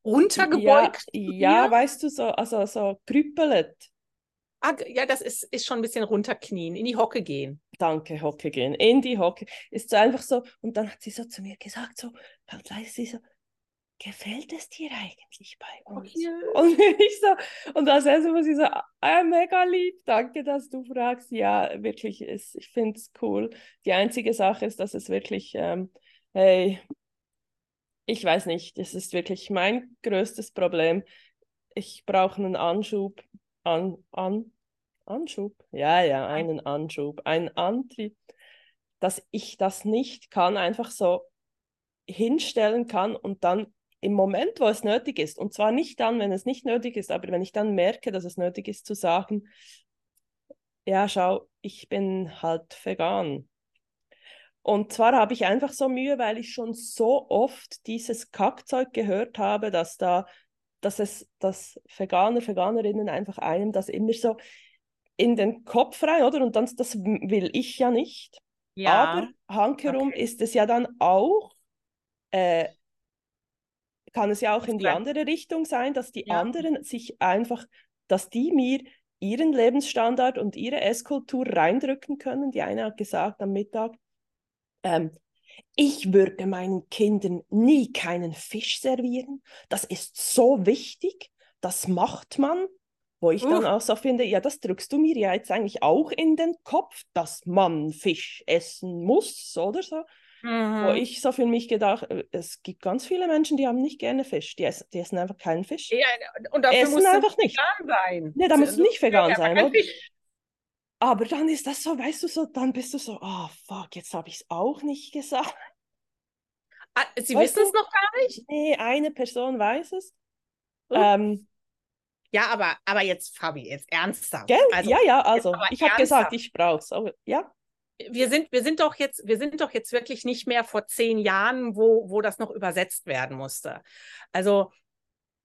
Runtergebeugt? Ja, ja, weißt du, so, also so krüppelt. Ah, ja, das ist, ist schon ein bisschen runterknien, in die Hocke gehen. danke, Hockey gehen. In die Hockey. Ist so einfach so. Und dann hat sie so zu mir gesagt, so, halt leise, sie so, gefällt es dir eigentlich bei uns? Okay. Und ich so, und als erste muss ich so, ah, mega lieb, danke, dass du fragst. Ja, wirklich, ist, ich finde es cool. Die einzige Sache ist, dass es wirklich, ähm, hey, ich weiß nicht, das ist wirklich mein größtes Problem. Ich brauche einen Anschub, an, an, Anschub, ja, ja, einen Anschub, einen Antrieb, dass ich das nicht kann, einfach so hinstellen kann und dann im Moment, wo es nötig ist, und zwar nicht dann, wenn es nicht nötig ist, aber wenn ich dann merke, dass es nötig ist, zu sagen, ja, schau, ich bin halt vegan. Und zwar habe ich einfach so Mühe, weil ich schon so oft dieses Kackzeug gehört habe, dass da, dass es, dass Veganer, Veganerinnen einfach einem das immer so in den Kopf rein, oder? Und dann, das will ich ja nicht. Ja. Aber hankerum okay. ist es ja dann auch äh, kann es ja auch in die andere Richtung sein, dass die ja. anderen sich einfach, dass die mir ihren Lebensstandard und ihre Esskultur reindrücken können. Die eine hat gesagt am Mittag, ähm, ich würde meinen Kindern nie keinen Fisch servieren. Das ist so wichtig. Das macht man. Wo ich uh. dann auch so finde, ja, das drückst du mir ja jetzt eigentlich auch in den Kopf, dass man Fisch essen muss oder so. Mhm. Wo ich so für mich gedacht, äh, es gibt ganz viele Menschen, die haben nicht gerne Fisch. Die essen, die essen einfach keinen Fisch. Ja, und dafür essen muss einfach nicht. vegan sein. Nee, da musst du nicht vegan sein. Aber dann ist das so, weißt du, so, dann bist du so, oh fuck, jetzt habe ich es auch nicht gesagt. Ah, Sie weißt wissen es noch gar nicht? Nee, eine Person weiß es. Uh. Ähm, ja, aber, aber jetzt, Fabi, jetzt ernsthaft. Also, ja, ja, also ich habe gesagt, ich brauche es. Ja wir sind, wir sind doch jetzt, wir sind doch jetzt wirklich nicht mehr vor zehn Jahren, wo, wo das noch übersetzt werden musste. Also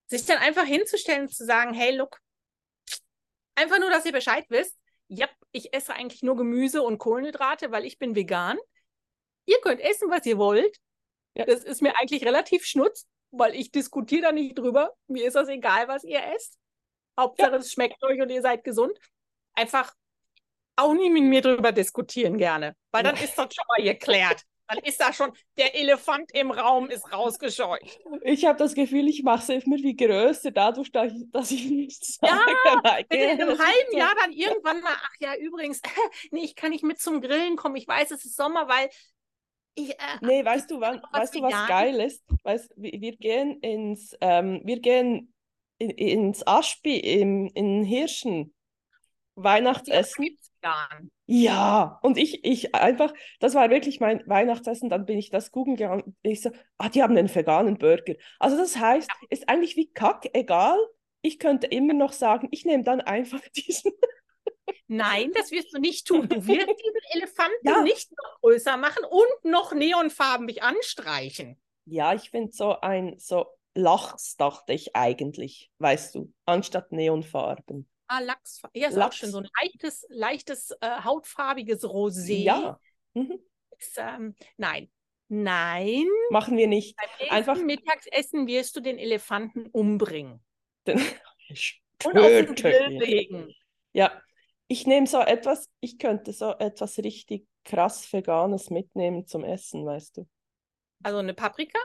sich dann einfach hinzustellen und zu sagen, hey, look, einfach nur, dass ihr Bescheid wisst, ja, ich esse eigentlich nur Gemüse und Kohlenhydrate, weil ich bin vegan. Ihr könnt essen, was ihr wollt. Ja. Das ist mir eigentlich relativ schnutz, weil ich diskutiere da nicht drüber. Mir ist das egal, was ihr esst. Hauptsache, ja. es schmeckt euch und ihr seid gesund. Einfach auch nie mit mir darüber diskutieren gerne, weil dann ist das schon mal geklärt. Dann ist da schon, der Elefant im Raum ist rausgescheucht. Ich habe das Gefühl, ich mache es immer wie größer, dadurch, dass ich nichts sage. Ja, wenn in einem halben Jahr dann irgendwann mal, ach ja, übrigens, nee, ich kann nicht mit zum Grillen kommen. Ich weiß, es ist Sommer, weil ich, äh, nee, weißt du, wann, weißt du, was geil ist? Weißt, wir, wir gehen ins, ähm, wir gehen in, ins Aspi im, in Hirschen Weihnachtsessen. Jahren. Ja, und ich, ich einfach, das war wirklich mein Weihnachtsessen, dann bin ich das googeln gegangen. Ich so, ah, die haben einen veganen Burger. Also das heißt, ja. ist eigentlich wie Kack, egal. Ich könnte immer noch sagen, ich nehme dann einfach diesen. Nein, das wirst du nicht tun. Du wirst diesen Elefanten ja. nicht noch größer machen und noch neonfarbig anstreichen. Ja, ich finde so ein so Lachs, dachte ich eigentlich, weißt du, anstatt Neonfarben. Ah, Lachs. Ja, ist Lachs. auch schön. So ein leichtes, leichtes äh, hautfarbiges Rosé. Ja. Mhm. Ist, ähm, nein. Nein. Machen wir nicht. Beim Einfach Mittagessen wirst du den Elefanten umbringen. Den Und auf den Grill legen. Ja. Ich nehme so etwas, ich könnte so etwas richtig krass Veganes mitnehmen zum Essen, weißt du. Also eine Paprika?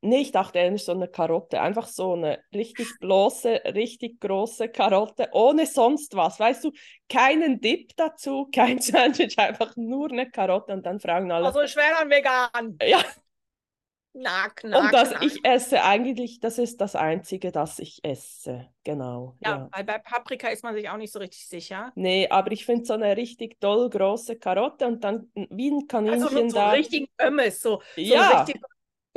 Nee, ich dachte eher so eine Karotte. Einfach so eine richtig bloße, richtig große Karotte, ohne sonst was. Weißt du, keinen Dip dazu, kein Sandwich, einfach nur eine Karotte und dann fragen alle. Also schwer dann vegan. Ja. Na, knack, und das ich esse eigentlich, das ist das Einzige, das ich esse. Genau. Ja, ja. weil bei Paprika ist man sich auch nicht so richtig sicher. Nee, aber ich finde so eine richtig doll große Karotte und dann wie ein Kaninchen also so da. So richtig Ömmes, so, so ja. richtig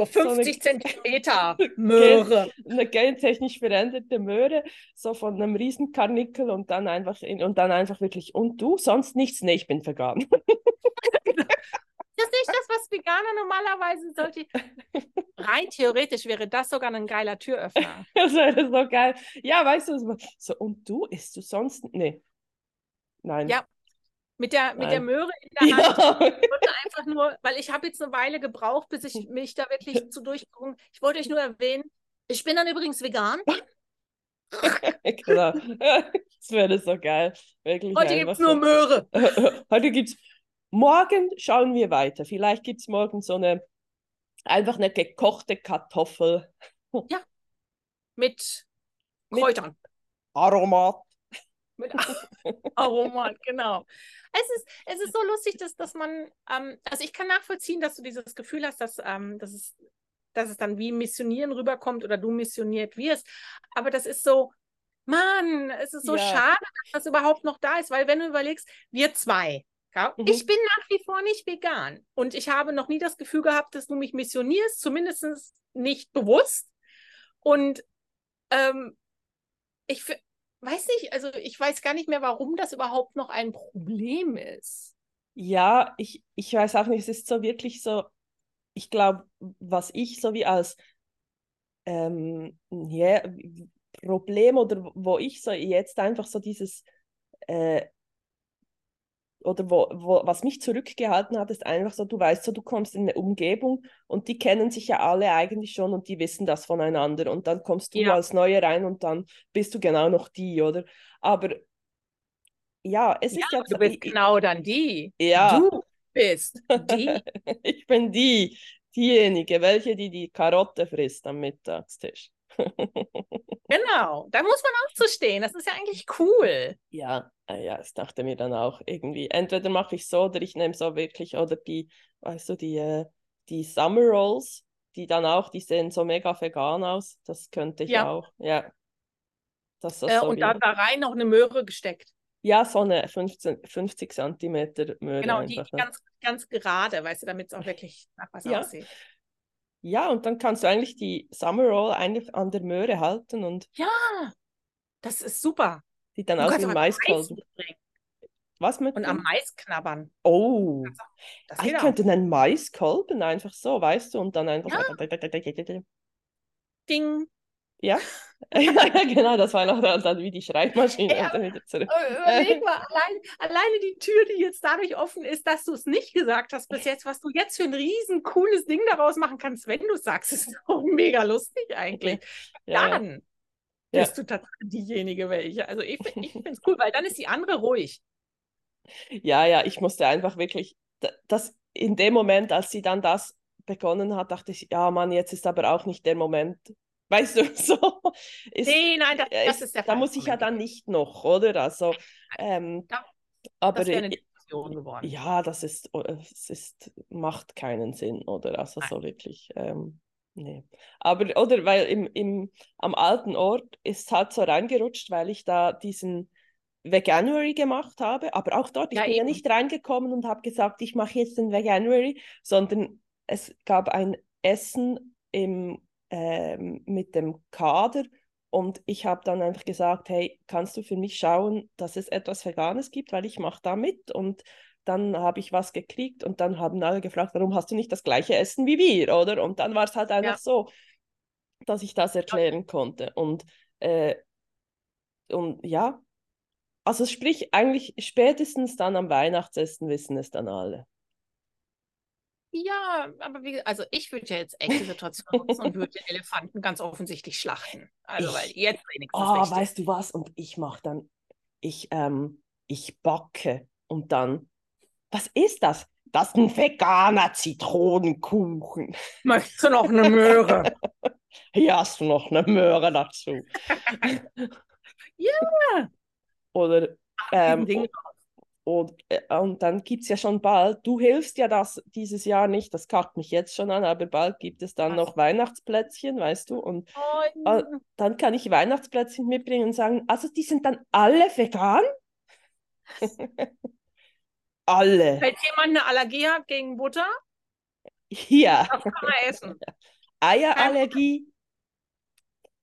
so 50 so Zentimeter Möhre. eine gentechnisch veränderte Möhre, so von einem Riesenkarnickel und dann einfach in, und dann einfach wirklich, und du, sonst nichts? Nee, ich bin vegan. Das ist nicht das, was Veganer normalerweise sollte. Rein theoretisch wäre das sogar ein geiler Türöffner. das wäre so geil. Ja, weißt du, so, und du isst du sonst? Nee. Nein. Ja, mit der, mit der Möhre in der Hand. Ja. Ich wollte einfach nur, weil ich habe jetzt eine Weile gebraucht, bis ich mich da wirklich zu durchgucken. Ich wollte euch nur erwähnen, ich bin dann übrigens vegan. Klar. Das wäre so geil. Wirklich Heute gibt es nur so. Möhre. Heute gibt's. Morgen schauen wir weiter. Vielleicht gibt es morgen so eine einfach eine gekochte Kartoffel. Mit Mit- Kräutern. Aromat. Mit Aromat, genau. Es ist, es ist so lustig, dass, dass man, ähm, also ich kann nachvollziehen, dass du dieses Gefühl hast, dass, ähm, dass, es, dass es dann wie Missionieren rüberkommt oder du missioniert wirst. Aber das ist so, Mann, es ist so Ja. schade, dass das überhaupt noch da ist, weil wenn du überlegst, wir zwei, ja, Mhm. ich bin nach wie vor nicht vegan und ich habe noch nie das Gefühl gehabt, dass du mich missionierst, zumindest nicht bewusst. Und ähm, ich weiß nicht, also ich weiß gar nicht mehr, warum das überhaupt noch ein Problem ist. Ja, ich, ich weiß auch nicht, es ist so wirklich so, ich glaube, was ich so wie als ähm, ja, Problem oder wo ich so jetzt einfach so dieses äh, oder wo, wo, was mich zurückgehalten hat, ist einfach so, du weißt so, du kommst in eine Umgebung und die kennen sich ja alle eigentlich schon und die wissen das voneinander und dann kommst du Ja. als Neue rein und dann bist du genau noch die, oder? Aber ja, es ist ja Du bist genau dann die. Ja. Du bist die. Ich bin die, diejenige, welche die die Karotte frisst am Mittagstisch. Genau. Da muss man auch zu stehen. Das ist ja eigentlich cool. Ja, äh, ja, ich dachte mir dann auch irgendwie, entweder mache ich so oder ich nehme so wirklich, oder die, weißt du, die, äh, die Summer Rolls, die dann auch, die sehen so mega vegan aus, das könnte ich Ja. auch, ja. Das ist Äh, so und da, da rein noch eine Möhre gesteckt. ja, so eine 15, 50 Zentimeter Möhre Genau, die einfach. ne? ganz, ganz gerade, weißt du, damit es auch wirklich nach was Ja. aussieht. Ja, und dann kannst du eigentlich die Summer Roll eigentlich an der Möhre halten und Ja, das ist super. sieht dann Du aus wie Mais Maiskolben. Was mit und dem? am Mais knabbern. Oh, geht ich könnte einen Maiskolben einfach so, weißt du, und dann einfach. Ding. Ja, genau, das war noch dann, dann wie die Schreibmaschine zurück. Äh, Überleg mal, allein, alleine die Tür, die jetzt dadurch offen ist, dass du es nicht gesagt hast bis jetzt, was du jetzt für ein riesen cooles Ding daraus machen kannst, wenn du es sagst, ist auch mega lustig eigentlich. Ja. Dann Ja. bist du tatsächlich diejenige welche. Also ich, ich finde es cool, weil dann ist die andere ruhig. ja, ja, ich musste einfach wirklich, das in dem Moment, als sie dann das begonnen hat, dachte ich, ja, Mann, jetzt ist aber auch nicht der Moment. Weißt du, so ist, Nee, nein, das, äh, das ist- ist der da muss ich ja dann nicht noch, oder? Also, ähm, Da- aber Das wäre eine äh, Diskussion geworden. Ja, das ist, oh, es ist, macht keinen Sinn, oder? Also Nein. so wirklich, ähm, nee. Aber, oder, weil im, im, am alten Ort ist es halt so reingerutscht, weil ich da diesen Veganuary gemacht habe, aber auch dort, ich Ja, bin ja eben. nicht reingekommen und habe gesagt, ich mache jetzt den Veganuary, sondern es gab ein Essen im, ähm, mit dem Kader und ich habe dann einfach gesagt, hey, kannst du für mich schauen, dass es etwas Veganes gibt, weil ich mache da mit und dann habe ich was gekriegt und dann haben alle gefragt, warum hast du nicht das gleiche Essen wie wir, oder? Und dann war es halt einfach Ja. so, dass ich das erklären konnte. Und, äh, und ja, also sprich, eigentlich spätestens dann am Weihnachtsessen wissen es dann alle. Ja, aber wie, also ich würde ja jetzt echt die Situation nutzen und würde Elefanten ganz offensichtlich schlachten. Also, Ich- weil jetzt wenigstens Oh, richtig. weißt du was? Und ich mache dann, ich, ähm, ich backe und dann, was ist das? Das ist ein veganer Zitronenkuchen. Möchtest du noch eine Möhre? Hier hast du noch eine Möhre dazu. Ja. Oder, ähm, Ding. Und, äh, und dann gibt es ja schon bald, du hilfst ja das dieses Jahr nicht, das kackt mich jetzt schon an, aber bald gibt es dann Was? noch Weihnachtsplätzchen, weißt du, und Ah, dann kann ich Weihnachtsplätzchen mitbringen und sagen, also die sind dann alle vegan? alle. Falls jemand eine Allergie hat gegen Butter, Hier. das kann man essen. Eierallergie.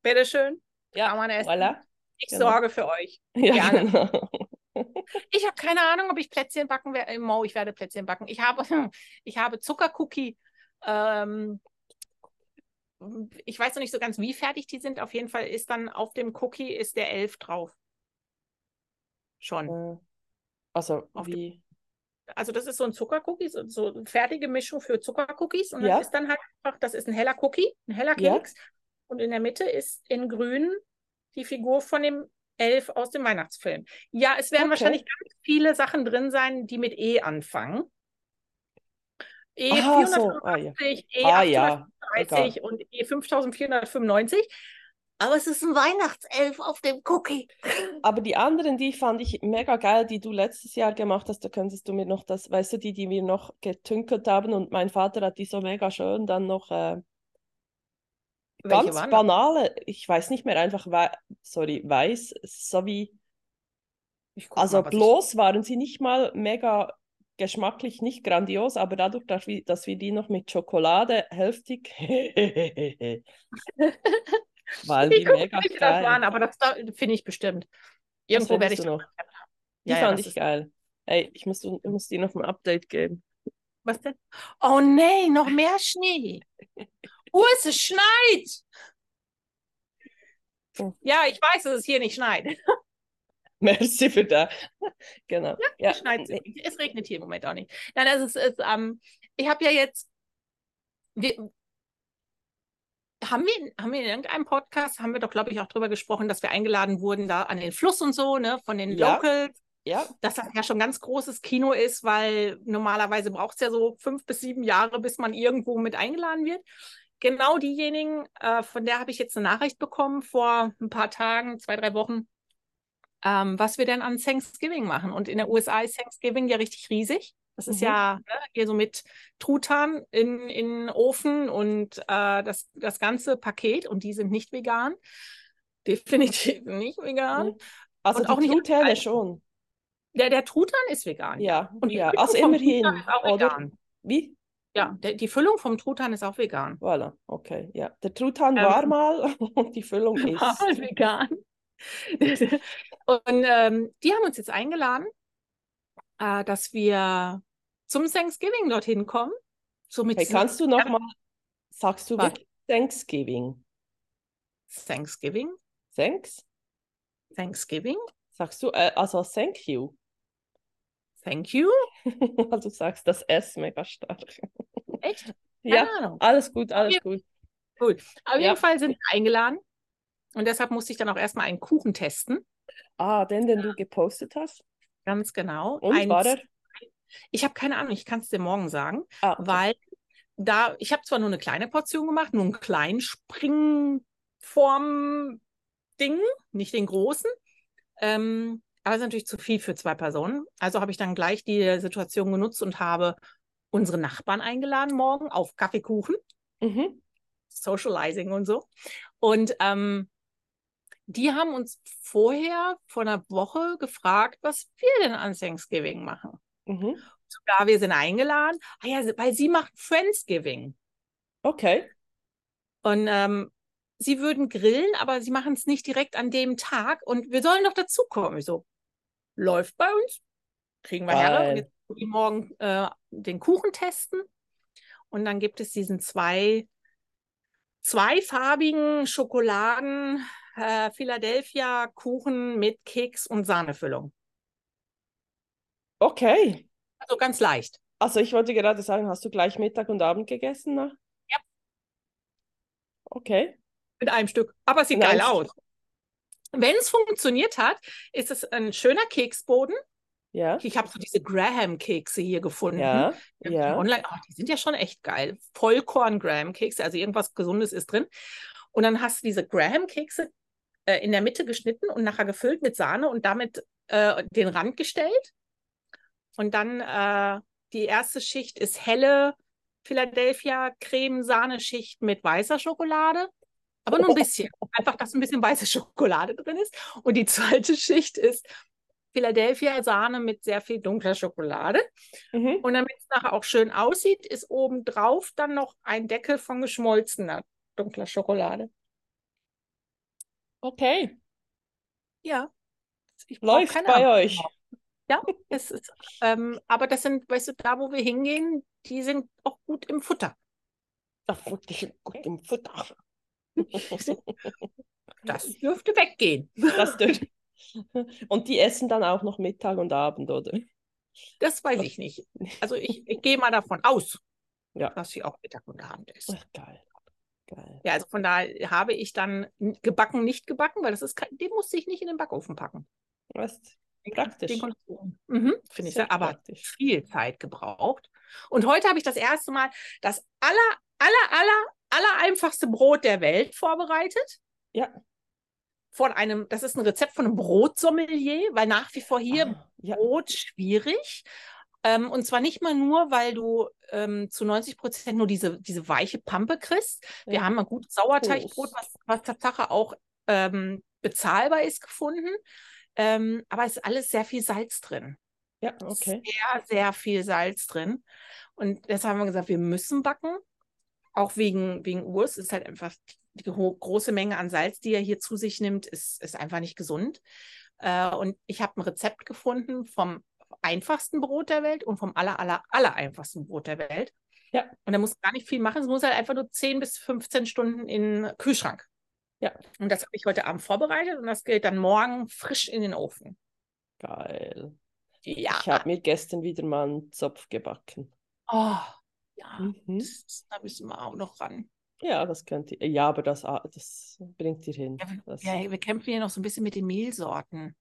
Bitteschön. Ja, Kann man essen. voilà. Ich genau. sorge für euch. Ja, Gerne. genau. Ich habe keine Ahnung, ob ich Plätzchen backen werde. Mo, ich werde Plätzchen backen. Ich habe, ich habe Zuckercookie. Ähm, ich weiß noch nicht so ganz, wie fertig die sind. Auf jeden Fall ist dann auf dem Cookie ist der Elf drauf. Schon. Äh, Also, Auf wie? Also das ist so ein Zuckercookie, so, so eine fertige Mischung für Zuckercookies. Und dann Ja. ist dann halt einfach, das ist ein heller Cookie, ein heller Ja. Keks. Und in der Mitte ist in grün die Figur von dem elf aus dem Weihnachtsfilm. Ja, es werden Okay. wahrscheinlich ganz viele Sachen drin sein, die mit E anfangen. E Ah, so. Ah, ja. 485, E Ah, ja. 830 und E 5495. Aber es ist ein Weihnachtself auf dem Cookie. Aber die anderen, die fand ich mega geil, die du letztes Jahr gemacht hast. Da könntest du mir noch das, weißt du, die, die wir noch getünkelt haben. Und mein Vater hat die so mega schön dann noch äh, Welche ganz waren das? banale, ich weiß nicht mehr, einfach, wei sorry, weiß, so wie, Ich guck also mal, was ich- bloß waren sie nicht mal mega geschmacklich, nicht grandios, aber dadurch, dass wir, dass wir die noch mit Schokolade hälftig, Ich die gucke, mega welche das waren, geil. aber das da- finde ich bestimmt. Das Irgendwo werde ich das noch. Die Ja, ja, fand das ich geil. Ey, ich muss, ich muss dir noch ein Update geben. Was denn? Oh nee, noch mehr Schnee. Oh, es schneit. Oh. Ja, ich weiß, dass es hier nicht schneit. Merci für das. Genau. Ja, Es schneit. nee, Es regnet hier im Moment auch nicht. Nein, also es ist, ähm, ich habe ja jetzt, wir, haben wir, haben wir in irgendeinem Podcast, haben wir doch, glaube ich, auch drüber gesprochen, dass wir eingeladen wurden da an den Fluss und so, ne, von den Ja. Locals. ja, dass das ja schon ganz großes Kino ist, weil normalerweise braucht es ja so fünf bis sieben Jahre, bis man irgendwo mit eingeladen wird. Genau diejenigen, äh, von der habe ich jetzt eine Nachricht bekommen vor ein paar Tagen, zwei, drei Wochen, ähm, was wir denn an Thanksgiving machen. Und in der USA ist Thanksgiving ja richtig riesig. Das ist Mhm. ja ne, hier so mit Truthahn in, in Ofen und äh, das, das ganze Paket. Und die sind nicht vegan. Definitiv nicht vegan. nee. Also Und auch die nicht Truthähne schon. Der, der Truthahn ist vegan. Ja, Und ja. Also immerhin, ist oder? vegan. Wie? Ja, der, die Füllung vom Truthahn ist auch vegan. Voilà, okay, ja. Der Truthahn Ähm, war mal und die Füllung ist. War mal vegan. Und ähm, die haben uns jetzt eingeladen, äh, dass wir zum Thanksgiving dorthin kommen. So mit Hey, kannst du noch mal, sagst du wirklich Thanksgiving? Thanksgiving? Thanks? Thanksgiving? Sagst du, äh, also thank you? Thank you? Also du sagst das S mega stark. Echt? Keine Ja, Ahnung. alles gut, alles Ja. gut. Gut. Auf jeden Fall sind wir eingeladen. Und deshalb musste ich dann auch erstmal einen Kuchen testen. Ah, den, den du gepostet hast? Ganz genau. Und Ein war er? Ich habe keine Ahnung, ich kann es dir morgen sagen, Ah, okay. weil da, ich habe zwar nur eine kleine Portion gemacht, nur einen kleinen Springform-Ding, nicht den großen. Ähm, aber es ist natürlich zu viel für zwei Personen. Also habe ich dann gleich die Situation genutzt und habe unsere Nachbarn eingeladen morgen auf Kaffeekuchen, Mhm. Socializing und so. Und ähm, die haben uns vorher vor einer Woche gefragt, was wir denn an Thanksgiving machen. Mhm. Sogar wir sind eingeladen. Ah ja, weil sie macht Friendsgiving. Okay. Und ähm, sie würden grillen, aber sie machen es nicht direkt an dem Tag. Und wir sollen doch dazukommen. Ich so, läuft bei uns. Kriegen wir her. Geil. Und jetzt wollen die morgen äh, den Kuchen testen. Und dann gibt es diesen zwei, zweifarbigen Schokoladen äh, Philadelphia Kuchen mit Keks und Sahnefüllung. Okay. Also ganz leicht. Also ich wollte gerade sagen, hast du gleich Mittag und Abend gegessen? Ne? Ja. Okay. Mit einem Stück. Aber es sieht In einem geil aus. Wenn es funktioniert hat, ist es ein schöner Keksboden. Ja. Ich habe so diese Graham-Kekse hier gefunden. Ja. Die Ja. Online, oh, die sind ja schon echt geil. Vollkorn-Graham-Kekse, also irgendwas Gesundes ist drin. Und dann hast du diese Graham-Kekse äh, in der Mitte geschnitten und nachher gefüllt mit Sahne und damit äh, den Rand gestellt. Und dann äh, die erste Schicht ist helle Philadelphia Creme-Sahneschicht mit weißer Schokolade. Aber nur ein bisschen. Einfach, dass ein bisschen weiße Schokolade drin ist. Und die zweite Schicht ist Philadelphia Sahne mit sehr viel dunkler Schokolade. Mhm. Und damit es nachher auch schön aussieht, ist obendrauf dann noch ein Deckel von geschmolzener dunkler Schokolade. Okay. Ja. Ich Läuft keine bei Ahnung. euch. Ja, es ist, ähm, aber das sind, weißt du, da wo wir hingehen, die sind auch gut im Futter. Ach, wirklich gut im Futter. Das dürfte weggehen. Das dürft- Und die essen dann auch noch Mittag und Abend, oder? Das weiß ich nicht. Also ich, ich gehe mal davon aus, Ja. dass sie auch Mittag und Abend essen. Ach, geil. Geil. Ja, also von daher habe ich dann gebacken, nicht gebacken, weil das ist kein, den musste ich nicht in den Backofen packen. Was? Praktisch. Den mhm, finde ich, sehr, aber praktisch. viel Zeit gebraucht. Und heute habe ich das erste Mal das aller, aller, aller, aller einfachste Brot der Welt vorbereitet. Ja. Von einem, das ist ein Rezept von einem Brotsommelier, weil nach wie vor hier Ah, ja. Brot schwierig. Ähm, und zwar nicht mal nur, weil du ähm, zu 90 Prozent nur diese, diese weiche Pampe kriegst. Wir Ja. haben ein gutes Sauerteigbrot, was, was Tatsache auch ähm, bezahlbar ist, gefunden. Ähm, aber es ist alles sehr viel Salz drin. Ja, okay. Sehr, sehr viel Salz drin. Und deshalb haben wir gesagt, wir müssen backen. Auch wegen, wegen Urs ist halt einfach die gro große Menge an Salz, die er hier zu sich nimmt, ist, ist einfach nicht gesund. Äh, und ich habe ein Rezept gefunden vom einfachsten Brot der Welt und vom aller, aller, aller einfachsten Brot der Welt. Ja. Und da muss gar nicht viel machen. Es muss halt einfach nur 10 bis 15 Stunden in den Kühlschrank. Ja. Und das habe ich heute Abend vorbereitet und das geht dann morgen frisch in den Ofen. Geil. Ja. Ich habe mir gestern wieder mal einen Zopf gebacken. Oh, ja. Mhm. Das, da müssen wir auch noch ran. Ja, das könnte Ja, aber das, ah, das bringt dir hin. Ja, ja, wir kämpfen hier noch so ein bisschen mit den Mehlsorten.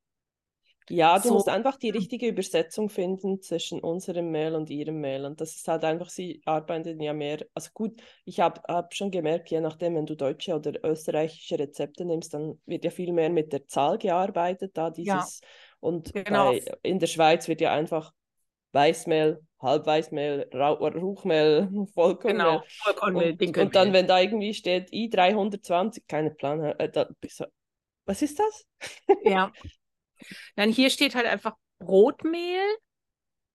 Ja, du So. musst einfach die richtige Übersetzung finden zwischen unserem Mehl und ihrem Mehl. Und das ist halt einfach, sie arbeiten ja mehr. Also gut, ich habe hab schon gemerkt, je nachdem, wenn du deutsche oder österreichische Rezepte nimmst, dann wird ja viel mehr mit der Zahl gearbeitet, da dieses. Und Genau. bei, in der Schweiz wird ja einfach Weißmehl, Halbweißmehl, Rau Ruchmehl, Vollkornmehl. Genau, Vollkornmehl, Und, und dann, wenn da irgendwie steht I320, keine Plan, äh, da, was ist das? Ja. Dann hier steht halt einfach Brotmehl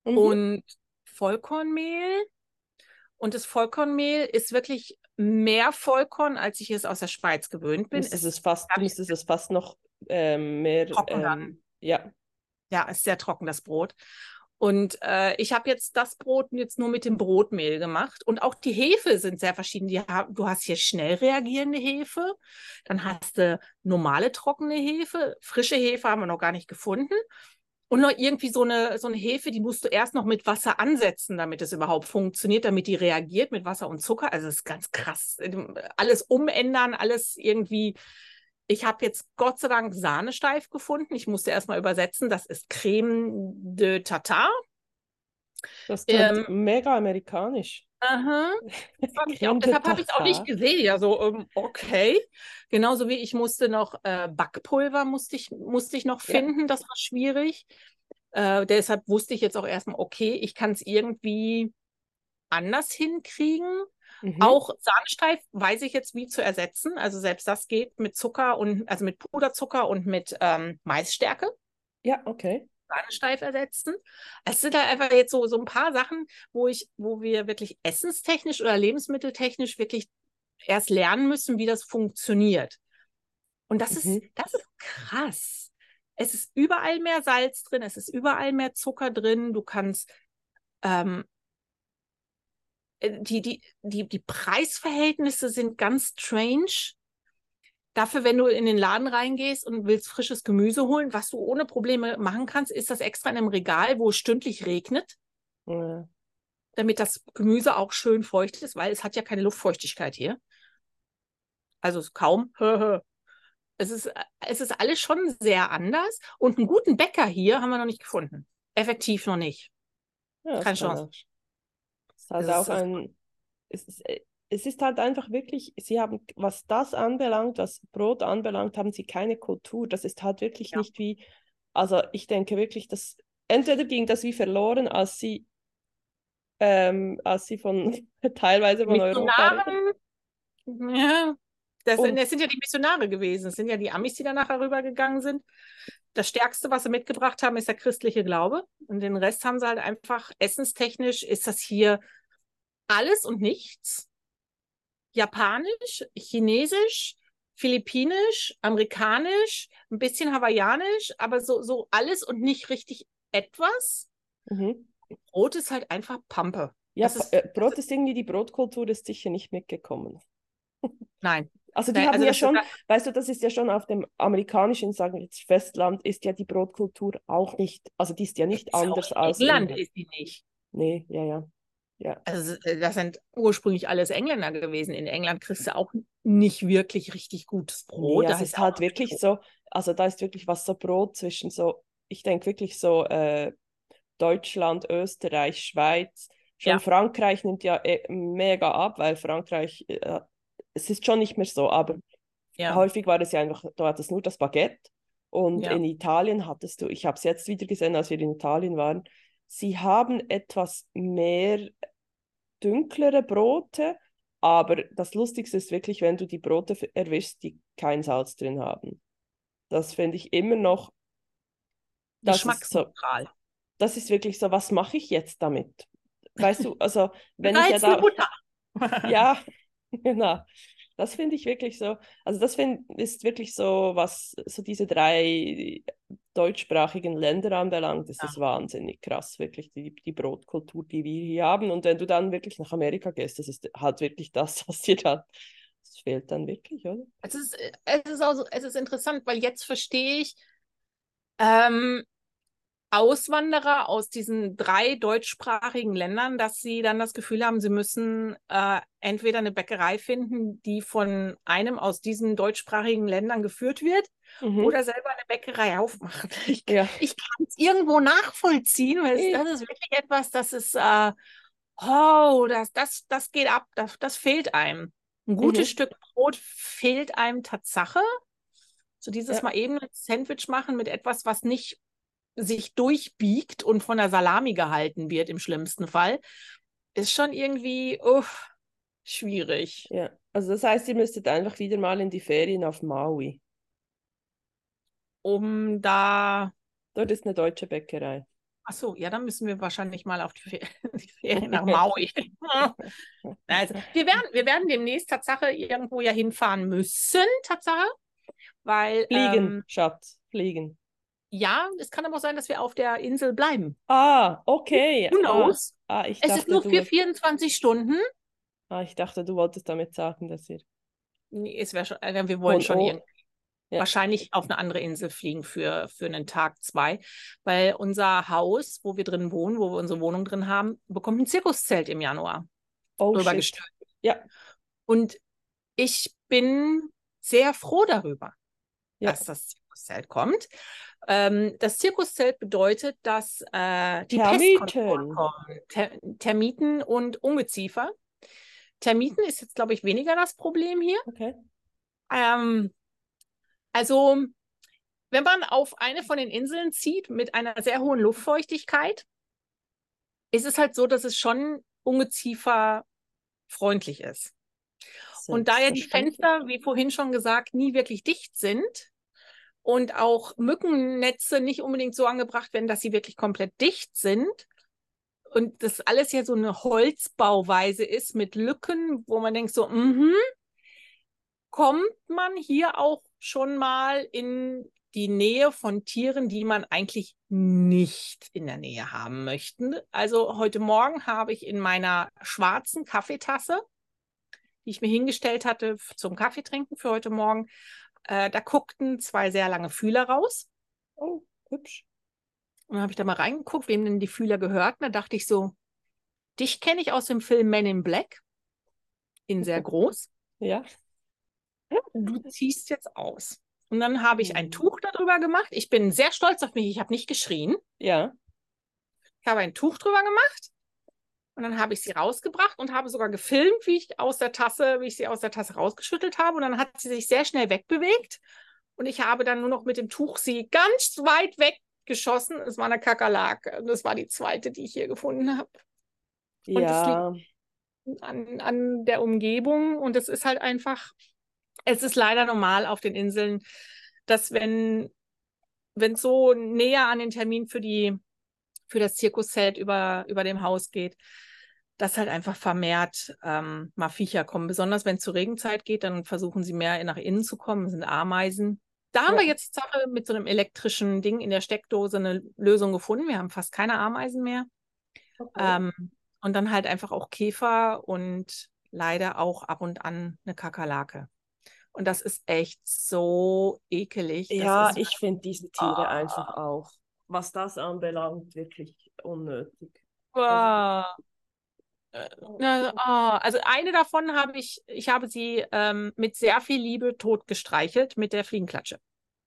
Mhm. und Vollkornmehl. Und das Vollkornmehl ist wirklich mehr Vollkorn, als ich es aus der Schweiz gewöhnt bin. Es es fast, müsstest es fast noch ähm, mehr. Trocken dann. Ähm, ja, Ja, ist sehr trocken, das Brot. Und äh, ich habe jetzt das Brot jetzt nur mit dem Brotmehl gemacht. Und auch die Hefe sind sehr verschieden. Die du hast hier schnell reagierende Hefe, dann hast du normale trockene Hefe, frische Hefe haben wir noch gar nicht gefunden. Und noch irgendwie so eine, so eine Hefe, die musst du erst noch mit Wasser ansetzen, damit es überhaupt funktioniert, damit die reagiert mit Wasser und Zucker. Also das ist ganz krass. Alles umändern, alles irgendwie ich habe jetzt Gott sei Dank Sahnesteif gefunden. Ich musste erstmal übersetzen. Das ist Creme de Tartar. das klingt Ähm, mega amerikanisch. Aha. Auch, de deshalb habe ich es auch nicht gesehen. Ja, so, ähm, okay. Genauso wie ich musste noch äh, Backpulver musste ich, musste ich noch Ja. finden. Das war schwierig. Äh, deshalb wusste ich jetzt auch erstmal, okay, ich kann es irgendwie anders hinkriegen. Mhm. Auch Sahnesteif weiß ich jetzt, wie zu ersetzen. Also selbst das geht mit Zucker und also mit Puderzucker und mit ähm, Maisstärke. Ja, okay. Sahnesteif ersetzen. Es sind halt einfach jetzt so, so ein paar Sachen, wo ich, wo wir wirklich essenstechnisch oder lebensmitteltechnisch wirklich erst lernen müssen, wie das funktioniert. Und das ist, Mhm. das ist krass. Es ist überall mehr Salz drin, es ist überall mehr Zucker drin. Du kannst ähm, äh, die, die, die, die Preisverhältnisse sind ganz strange. Dafür, wenn du in den Laden reingehst und willst frisches Gemüse holen, was du ohne Probleme machen kannst, ist das extra in einem Regal, wo es stündlich regnet, Ja. damit das Gemüse auch schön feucht ist, weil es hat ja keine Luftfeuchtigkeit hier. Also es kaum. Es ist, es ist alles schon sehr anders. Und einen guten Bäcker hier haben wir noch nicht gefunden. Effektiv noch nicht. Ja, Keine Chance. Auch- Es ist halt Das auch ein, es ist, äh, es ist halt einfach wirklich, sie haben, was das anbelangt, was Brot anbelangt, haben sie keine Kultur. Das ist halt wirklich Ja. nicht wie, also ich denke wirklich, dass entweder ging das wie verloren, als sie, ähm, als sie von teilweise von Europa. Missionaren, ja, das Und- sind, das sind ja die Missionare gewesen. Das sind ja die Amis, die dann nachher rübergegangen sind. Das Stärkste, was sie mitgebracht haben, ist der christliche Glaube. Und den Rest haben sie halt einfach, essenstechnisch ist das hier alles und nichts. Japanisch, Chinesisch, Philippinisch, Amerikanisch, ein bisschen Hawaiianisch, aber so, so alles und nicht richtig etwas. Mhm. Brot ist halt einfach Pampe. Ja, ist- äh, Brot ist irgendwie, die Brotkultur ist sicher nicht mitgekommen. Nein, Also die Nein, haben also ja ist schon, ja- weißt du, das ist ja schon auf dem amerikanischen, sagen wir jetzt Festland, ist ja die Brotkultur auch nicht, also die ist ja nicht ist anders als England der- ist die nicht. Nee, ja, ja. Ja. Also äh, das sind ursprünglich alles Engländer gewesen. In England kriegst du auch nicht wirklich richtig gutes Brot. Nee, Da es ist halt wirklich so, also da ist wirklich was so Brot zwischen so, ich denke wirklich so äh, Deutschland, Österreich, Schweiz. Schon Ja. Frankreich nimmt ja eh mega ab, weil Frankreich, äh, es ist schon nicht mehr so, aber ja. häufig war es ja einfach, du hattest nur das Baguette und in Italien hattest du, ich habe es jetzt wieder gesehen, als wir in Italien waren, sie haben etwas mehr dunklere Brote, aber das Lustigste ist wirklich, wenn du die Brote erwischst, die kein Salz drin haben. Das finde ich immer noch, das ist so, das ist wirklich so, was mache ich jetzt damit? Weißt du, also wenn ich ja da, Butter. ja, genau. Das finde ich wirklich so, also das find, ist wirklich so, was so diese drei deutschsprachigen Länder anbelangt, ist Ja. das wahnsinnig krass, wirklich die, die Brotkultur, die wir hier haben. Und wenn du dann wirklich nach Amerika gehst, das ist halt wirklich das, was dir dann, das fehlt dann wirklich, oder? Es ist, äh, es ist auch so, es ist interessant, weil jetzt verstehe ich ähm, Auswanderer aus diesen drei deutschsprachigen Ländern, dass sie dann das Gefühl haben, sie müssen äh, entweder eine Bäckerei finden, die von einem aus diesen deutschsprachigen Ländern geführt wird, Mhm. oder selber eine Bäckerei aufmachen. Ich, Ja. ich kann es irgendwo nachvollziehen, weil es, das ist wirklich etwas, das ist, äh, oh, das, das, das geht ab, das, das fehlt einem. Ein gutes Mhm. Stück Brot fehlt einem Tatsache. So dieses Ja. mal eben ein Sandwich machen mit etwas, was nicht sich durchbiegt und von der Salami gehalten wird im schlimmsten Fall, ist schon irgendwie uff, schwierig. Ja, also das heißt, ihr müsstet einfach wieder mal in die Ferien auf Maui. Um da Dort ist eine deutsche Bäckerei. Ach so, ja, dann müssen wir wahrscheinlich mal auf die, Fer die Ferien nach Maui. also, wir werden, wir werden demnächst Tatsache irgendwo ja hinfahren müssen, Tatsache, weil Fliegen, ähm, Schatz, fliegen. Ja, es kann aber auch sein, dass wir auf der Insel bleiben. Ah, okay. Who Ah, knows? ah, ich Es dachte, ist nur für 24 Stunden. ah, ich dachte, du wolltest damit sagen, dass ihr. Nee, es wäre schon, äh, wir wollen Und schon oh, ja. wahrscheinlich auf eine andere Insel fliegen für, für einen Tag, zwei, weil unser Haus, wo wir drin wohnen, wo wir unsere Wohnung drin haben, bekommt ein Zirkuszelt im Januar Oh, gestülpt. Ja, Und ich bin sehr froh darüber, ja. dass das Zirkuszelt kommt. Ähm, das Zirkuszelt bedeutet, dass äh, die Termiten. kommen. Ter Termiten und Ungeziefer. Termiten ist jetzt, glaube ich, weniger das Problem hier. Okay. Ähm, also, wenn man auf eine von den Inseln zieht mit einer sehr hohen Luftfeuchtigkeit, ist es halt so, dass es schon Ungeziefer freundlich ist. Und da ja die. Fenster, wie vorhin schon gesagt, nie wirklich dicht sind und auch Mückennetze nicht unbedingt so angebracht werden, dass sie wirklich komplett dicht sind und das alles ja so eine Holzbauweise ist mit Lücken, wo man denkt so, mhm, kommt man hier auch schon mal in die Nähe von Tieren, die man eigentlich nicht in der Nähe haben möchte. Also heute Morgen habe ich in meiner schwarzen Kaffeetasse, die ich mir hingestellt hatte zum Kaffeetrinken für heute Morgen, äh, da guckten zwei sehr lange Fühler raus. Oh, hübsch. Und dann habe ich da mal reingeguckt, wem denn die Fühler gehörten. Da dachte ich so, dich kenne ich aus dem Film Men in Black, in sehr groß. Ja. du ziehst jetzt aus. Und dann habe ich ein Mhm. Tuch darüber gemacht. Ich bin sehr stolz auf mich. Ich habe nicht geschrien. Ja. Ich habe ein Tuch drüber gemacht. Und dann habe ich sie rausgebracht und habe sogar gefilmt, wie ich aus der Tasse, wie ich sie aus der Tasse rausgeschüttelt habe. Und dann hat sie sich sehr schnell wegbewegt. Und ich habe dann nur noch mit dem Tuch sie ganz weit weggeschossen. Es war eine Kakerlake. Und das war die zweite, die ich hier gefunden habe. Und das Ja. an, an der Umgebung. Und es ist halt einfach, es ist leider normal auf den Inseln, dass wenn wenn es so näher an den Termin für die für das Zirkuszelt über, über dem Haus geht, dass halt einfach vermehrt ähm, mal Viecher kommen. Besonders wenn es zur Regenzeit geht, dann versuchen sie mehr nach innen zu kommen, das sind Ameisen. Da haben Ja. wir jetzt Sache mit so einem elektrischen Ding in der Steckdose eine Lösung gefunden. Wir haben fast keine Ameisen mehr. Okay. Ähm, und dann halt einfach auch Käfer und leider auch ab und an eine Kakerlake. Und das ist echt so ekelig. Das Ja, ich finde diese Tiere Ah. einfach auch, was das anbelangt, wirklich unnötig. Ah. Äh, oh, also eine davon habe ich, ich habe sie ähm, mit sehr viel Liebe tot gestreichelt mit der Fliegenklatsche.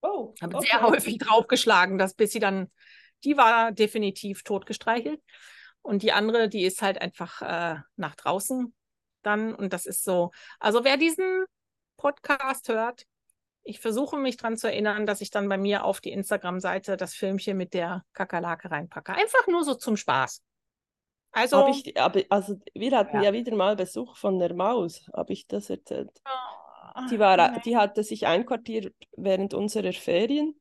Oh, Habe okay. sehr häufig draufgeschlagen, dass bis sie dann, die war definitiv tot gestreichelt. Und die andere, die ist halt einfach äh, nach draußen dann. Und das ist so, also wer diesen Podcast hört, ich versuche mich daran zu erinnern, dass ich dann bei mir auf die Instagram-Seite das Filmchen mit der Kakerlake reinpacke. Einfach nur so zum Spaß. Also, Hab ich, also wir hatten Ja. ja. wieder mal Besuch von der Maus, habe ich das erzählt? oh, Die, war, nein. die hatte sich einquartiert während unserer Ferien.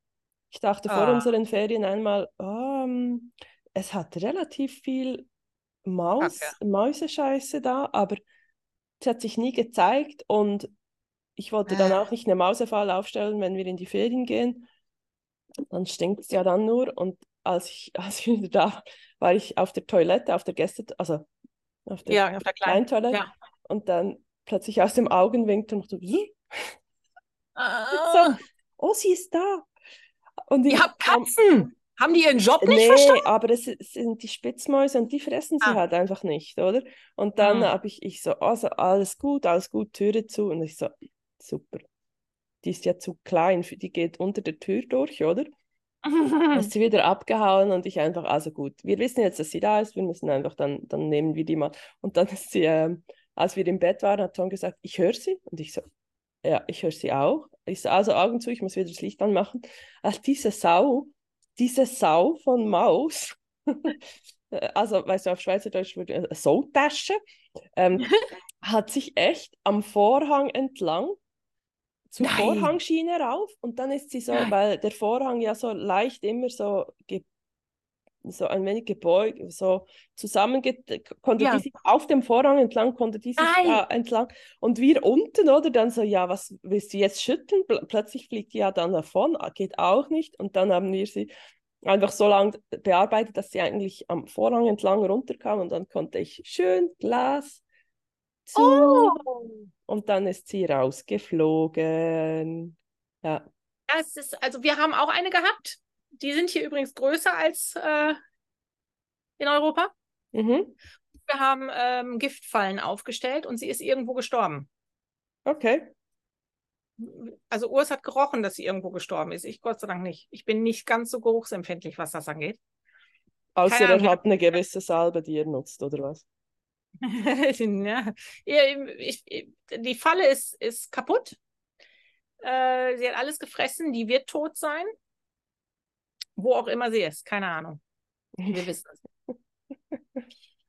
Ich dachte vor Ah. unseren Ferien einmal, ähm, es hat relativ viel Maus, Kacke. Mäusescheiße da, aber es hat sich nie gezeigt und ich wollte dann Ah. auch nicht eine Mausefalle aufstellen, wenn wir in die Ferien gehen. Dann stinkt es ja dann nur und als ich, als ich wieder da war, war ich auf der Toilette, auf der Gäste, also auf der ja, auf der kleinen. Kleintoilette Ja. und dann plötzlich aus dem Augenwinkel noch so, Ah, oh, sie ist da. Und ihr ich habt komm- Katzen. Haben die ihren Job nicht Nee, verstanden? aber es sind die Spitzmäuse und die fressen sie Ah. halt einfach nicht, oder? Und dann Hm. habe ich, ich so, also alles gut, alles gut, Türe zu. Und ich so, super. Die ist ja zu klein, für- die geht unter der Tür durch, oder? Ist sie wieder abgehauen und ich einfach, also gut, wir wissen jetzt, dass sie da ist, wir müssen einfach, dann, dann nehmen wir die mal. Und dann ist sie, ähm, als wir im Bett waren, hat Tom gesagt, ich höre sie. Und ich so, ja, ich höre sie auch. Ich so, also Augen zu, ich muss wieder das Licht anmachen. Ach, diese Sau, diese Sau von Maus, äh, also, weißt du, auf Schweizerdeutsch würde äh, Sautasche, ähm, hat sich echt am Vorhang entlang zur Nein. Vorhangschiene rauf und dann ist sie so, Nein. weil der Vorhang ja so leicht immer so, so ein wenig gebeugt, so zusammenge konnte Ja. die sich auf dem Vorhang entlang, konnte die sich da entlang und wir unten, oder, dann so, ja, was willst du jetzt schütteln? Pl plötzlich fliegt die ja dann davon, geht auch nicht und dann haben wir sie einfach so lange bearbeitet, dass sie eigentlich am Vorhang entlang runterkam und dann konnte ich schön Glas zu Oh. und dann ist sie rausgeflogen. Ja. Das ist, also wir haben auch eine gehabt. Die sind hier übrigens größer als äh, in Europa. Mhm. Wir haben ähm, Giftfallen aufgestellt und sie ist irgendwo gestorben. Okay. Also Urs hat gerochen, dass sie irgendwo gestorben ist. Ich Gott sei Dank nicht. Ich bin nicht ganz so geruchsempfindlich, was das angeht. Außer er hat eine gewisse Salbe, die er nutzt, oder was? ja. ich, ich, die Falle ist, ist kaputt. Äh, sie hat alles gefressen. Die wird tot sein. Wo auch immer sie ist. Keine Ahnung. Wir wissen es.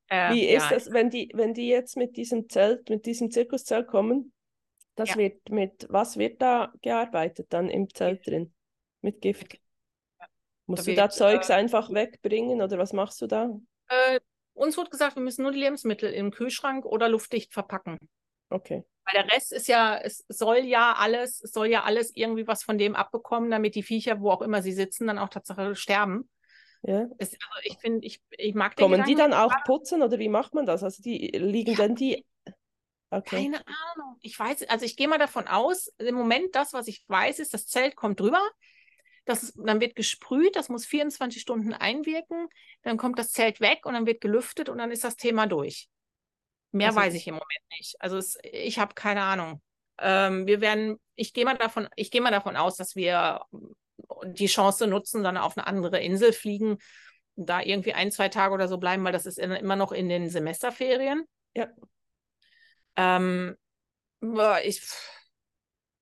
Äh, Wie ja, ist das, wenn die, wenn die jetzt mit diesem Zelt, mit diesem Zirkuszelt kommen? Das Ja. wird mit, was wird da gearbeitet dann im Zelt drin? Mit Gift? Ja. Musst Da du da Zeugs äh, einfach wegbringen oder was machst du da? Uns wurde gesagt, wir müssen nur die Lebensmittel im Kühlschrank oder luftdicht verpacken. Okay. Weil der Rest ist ja, es soll ja alles, es soll ja alles irgendwie was von dem abbekommen, damit die Viecher, wo auch immer sie sitzen, dann auch tatsächlich sterben. Ja. Es, also ich finde, ich, ich mag den Kommen die Gedanken dann nicht. auch putzen oder wie macht man das? Also die liegen Ja. dann die. Okay. Keine Ahnung. Ich weiß, also ich gehe mal davon aus, im Moment das, was ich weiß, ist, das Zelt kommt drüber. Das ist, dann wird gesprüht, das muss 24 Stunden einwirken, dann kommt das Zelt weg und dann wird gelüftet und dann ist das Thema durch. Mehr Also- weiß ich im Moment nicht. Also es, ich habe keine Ahnung. Ähm, wir werden, ich gehe mal davon, ich gehe mal davon aus, dass wir die Chance nutzen, dann auf eine andere Insel fliegen, da irgendwie ein, zwei Tage oder so bleiben, weil das ist in, immer noch in den Semesterferien. Ja. Ähm, ich,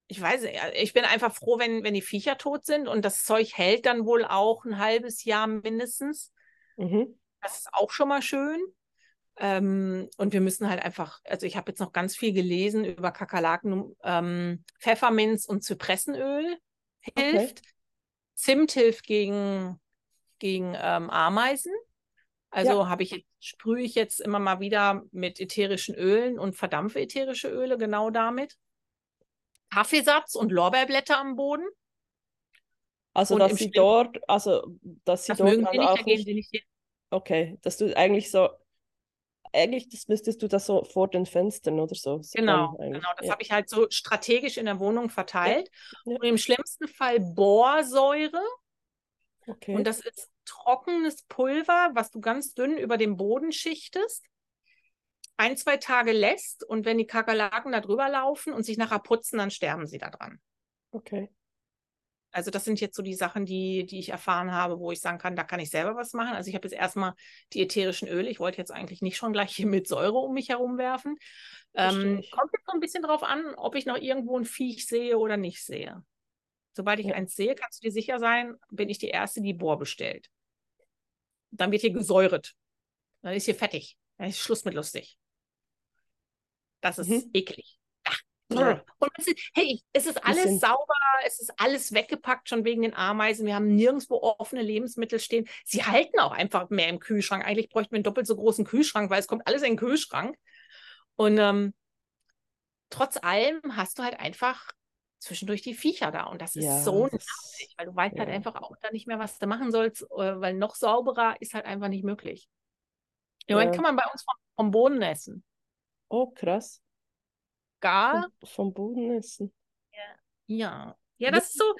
ich weiß ich bin einfach froh, wenn, wenn die Viecher tot sind und das Zeug hält dann wohl auch ein halbes Jahr mindestens. Mhm. Das ist auch schon mal schön. Ähm, und wir müssen halt einfach, also ich habe jetzt noch ganz viel gelesen über Kakerlaken, ähm, Pfefferminz und Zypressenöl hilft. Zimt hilft gegen, gegen ähm, Ameisen. Also habe ich jetzt, sprühe ich jetzt immer mal wieder mit ätherischen Ölen und verdampfe ätherische Öle genau damit. Kaffeesatz und Lorbeerblätter am Boden. Also Und dass sie Schlimm- dort, also dass sie Das dort mögen sie nicht, auch da gehen sie nicht hin. okay, dass du eigentlich so, eigentlich das müsstest du das so vor den Fenstern oder so. Genau, genau. Das ja. habe ich halt so strategisch in der Wohnung verteilt. Ja. Und im schlimmsten Fall Borsäure. Okay. Und das ist trockenes Pulver, was du ganz dünn über den Boden schichtest. Ein, zwei Tage lässt und wenn die Kakerlaken da drüber laufen und sich nachher putzen, dann sterben sie da dran. Okay. Also das sind jetzt so die Sachen, die, die ich erfahren habe, wo ich sagen kann, da kann ich selber was machen. Also ich habe jetzt erstmal die ätherischen Öle. Ich wollte jetzt eigentlich nicht schon gleich hier mit Säure um mich herum werfen. Ähm, kommt jetzt so ein bisschen drauf an, ob ich noch irgendwo ein Viech sehe oder nicht sehe. Sobald ich ja. eins sehe, kannst du dir sicher sein, bin ich die Erste, die Bohr bestellt. Dann wird hier gesäuret. Dann ist hier fertig. Dann ist Schluss mit lustig. Das ist mhm. eklig. Und es ist, hey, es ist alles sauber, es ist alles weggepackt schon wegen den Ameisen. Wir haben nirgendwo offene Lebensmittel stehen. Sie halten auch einfach mehr im Kühlschrank. Eigentlich bräuchten wir einen doppelt so großen Kühlschrank, weil es kommt alles in den Kühlschrank. Und ähm, trotz allem hast du halt einfach zwischendurch die Viecher da. Und das ist ja, so nervig, weil du weißt halt ja. halt einfach auch da nicht mehr, was du machen sollst, äh, weil noch sauberer ist halt einfach nicht möglich. Im ja. Moment kann man bei uns vom, vom Boden essen. Oh, krass gar. Vom, vom Boden essen. Ja. ja. Ja, das ist so,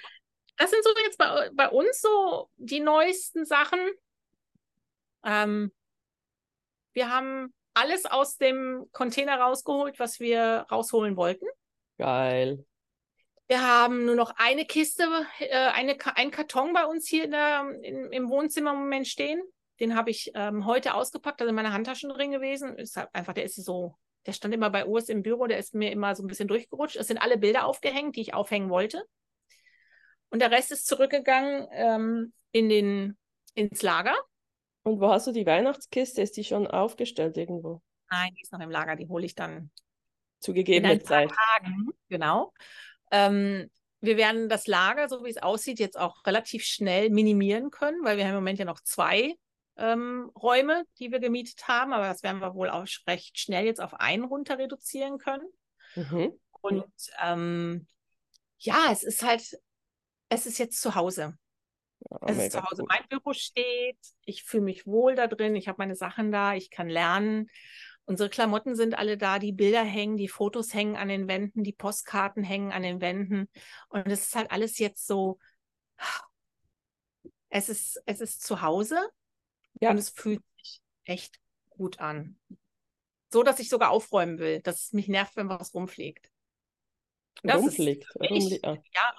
das sind so jetzt bei, bei uns so die neuesten Sachen. Ähm, wir haben alles aus dem Container rausgeholt, was wir rausholen wollten. Geil. Wir haben nur noch eine Kiste, äh, eine, ein Karton bei uns hier in der, in, im Wohnzimmer im Moment stehen. Den habe ich ähm, heute ausgepackt, also in meiner Handtaschen drin gewesen. Ist halt einfach, der ist so der stand immer bei Urs im Büro, der ist mir immer so ein bisschen durchgerutscht. Es sind alle Bilder aufgehängt, die ich aufhängen wollte. Und der Rest ist zurückgegangen ähm, in den, ins Lager. Und wo hast du die Weihnachtskiste? Ist die schon aufgestellt irgendwo? Nein, die ist noch im Lager. Die hole ich dann zu gegebener Zeit. Tagen. Genau. Ähm, wir werden das Lager, so wie es aussieht, jetzt auch relativ schnell minimieren können, weil wir haben im Moment ja noch zwei ähm, Räume, die wir gemietet haben, aber das werden wir wohl auch recht schnell jetzt auf einen runter reduzieren können. Mhm. Und ähm, ja, es ist halt, es ist jetzt zu Hause. Ja, es ist zu Hause. Cool. Mein Büro steht, ich fühle mich wohl da drin, ich habe meine Sachen da, ich kann lernen. Unsere Klamotten sind alle da, die Bilder hängen, die Fotos hängen an den Wänden, die Postkarten hängen an den Wänden. Und es ist halt alles jetzt so, es ist, es ist zu Hause ja. Und es fühlt sich echt gut an. So, dass ich sogar aufräumen will, dass es mich nervt, wenn was rumfliegt. Das rumfliegt. Ist mich, ja. ja,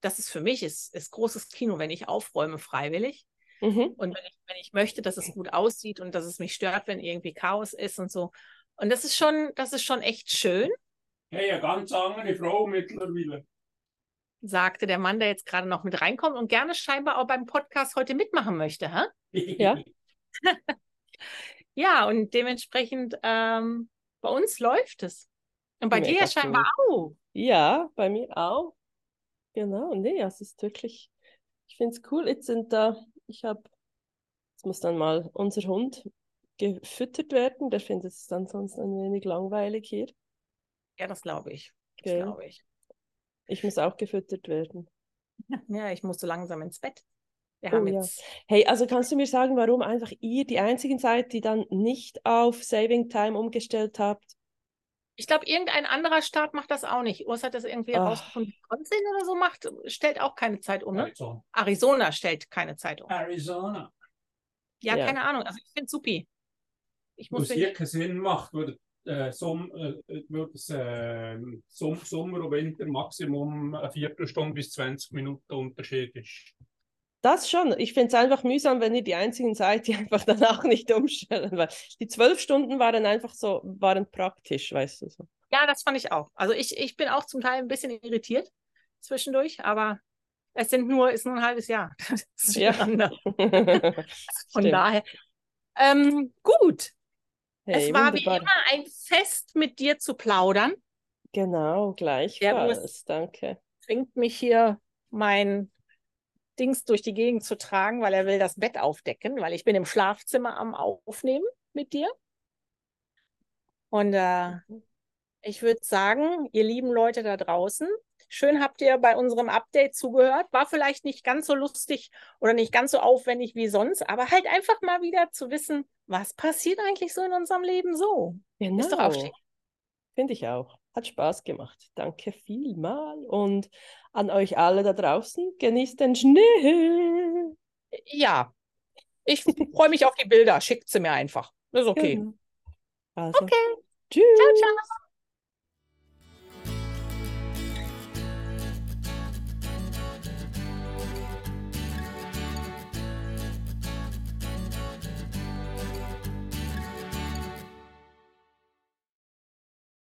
das ist für mich ist, ist großes Kino, wenn ich aufräume freiwillig. Mhm. Und wenn ich, wenn ich möchte, dass es gut aussieht und dass es mich stört, wenn irgendwie Chaos ist und so. Und das ist schon, das ist schon echt schön. Hey, eine ganz andere Frau mittlerweile. Sagte der Mann, der jetzt gerade noch mit reinkommt und gerne scheinbar auch beim Podcast heute mitmachen möchte, hä? Ja. ja, und dementsprechend ähm, bei uns läuft es. Und bei Mega dir scheinbar cool. auch. Ja, bei mir auch. Genau, nee, es ist wirklich, ich finde es cool. Jetzt sind da, ich habe, jetzt muss dann mal unser Hund gefüttert werden. Der findet es dann sonst ein wenig langweilig hier. Ja, das glaube ich. Das okay. glaube ich. Ich muss auch gefüttert werden. Ja, ich muss so langsam ins Bett. Wir oh, ja. Hey, also kannst du mir sagen, warum einfach ihr die einzigen seid, die dann nicht auf Saving Time umgestellt habt? Ich glaube, irgendein anderer Staat macht das auch nicht. Urs hat das irgendwie oh. herausgefunden. Wisconsin oder so macht, stellt auch keine Zeit um. Ne? Arizona. Arizona stellt keine Zeit um. Arizona. Ja, ja. keine Ahnung. Also ich finde es supi. Ich muss Was hier keinen Sinn macht, würde, äh, Som äh, äh, Som Sommer und Winter Maximum eine Viertelstunde bis 20 Minuten Unterschied ist. Das schon. Ich finde es einfach mühsam, wenn ihr die einzigen seid, die einfach danach nicht umstellen. Weil die zwölf Stunden waren einfach so, waren praktisch, weißt du so. Ja, das fand ich auch. Also ich, ich bin auch zum Teil ein bisschen irritiert zwischendurch, aber es sind nur, ist nur ein halbes Jahr. ja. Von daher. Ähm, gut. Hey, es war wunderbar. wie immer ein Fest, mit dir zu plaudern. Genau, gleichfalls. Danke. Bringt mich hier mein Dings durch die Gegend zu tragen, weil er will das Bett aufdecken, weil ich bin im Schlafzimmer am Aufnehmen mit dir. Und äh, ich würde sagen, ihr lieben Leute da draußen, schön habt ihr bei unserem Update zugehört. War vielleicht nicht ganz so lustig oder nicht ganz so aufwendig wie sonst, aber halt einfach mal wieder zu wissen, was passiert eigentlich so in unserem Leben so. Genau. Ist doch aufstehen. Finde ich auch. Hat Spaß gemacht. Danke vielmal. Und an euch alle da draußen, genießt den Schnee. Ja, ich freue mich auf die Bilder. Schickt sie mir einfach. Das ist okay. Genau. Also, Okay. tschüss. Ciao, ciao.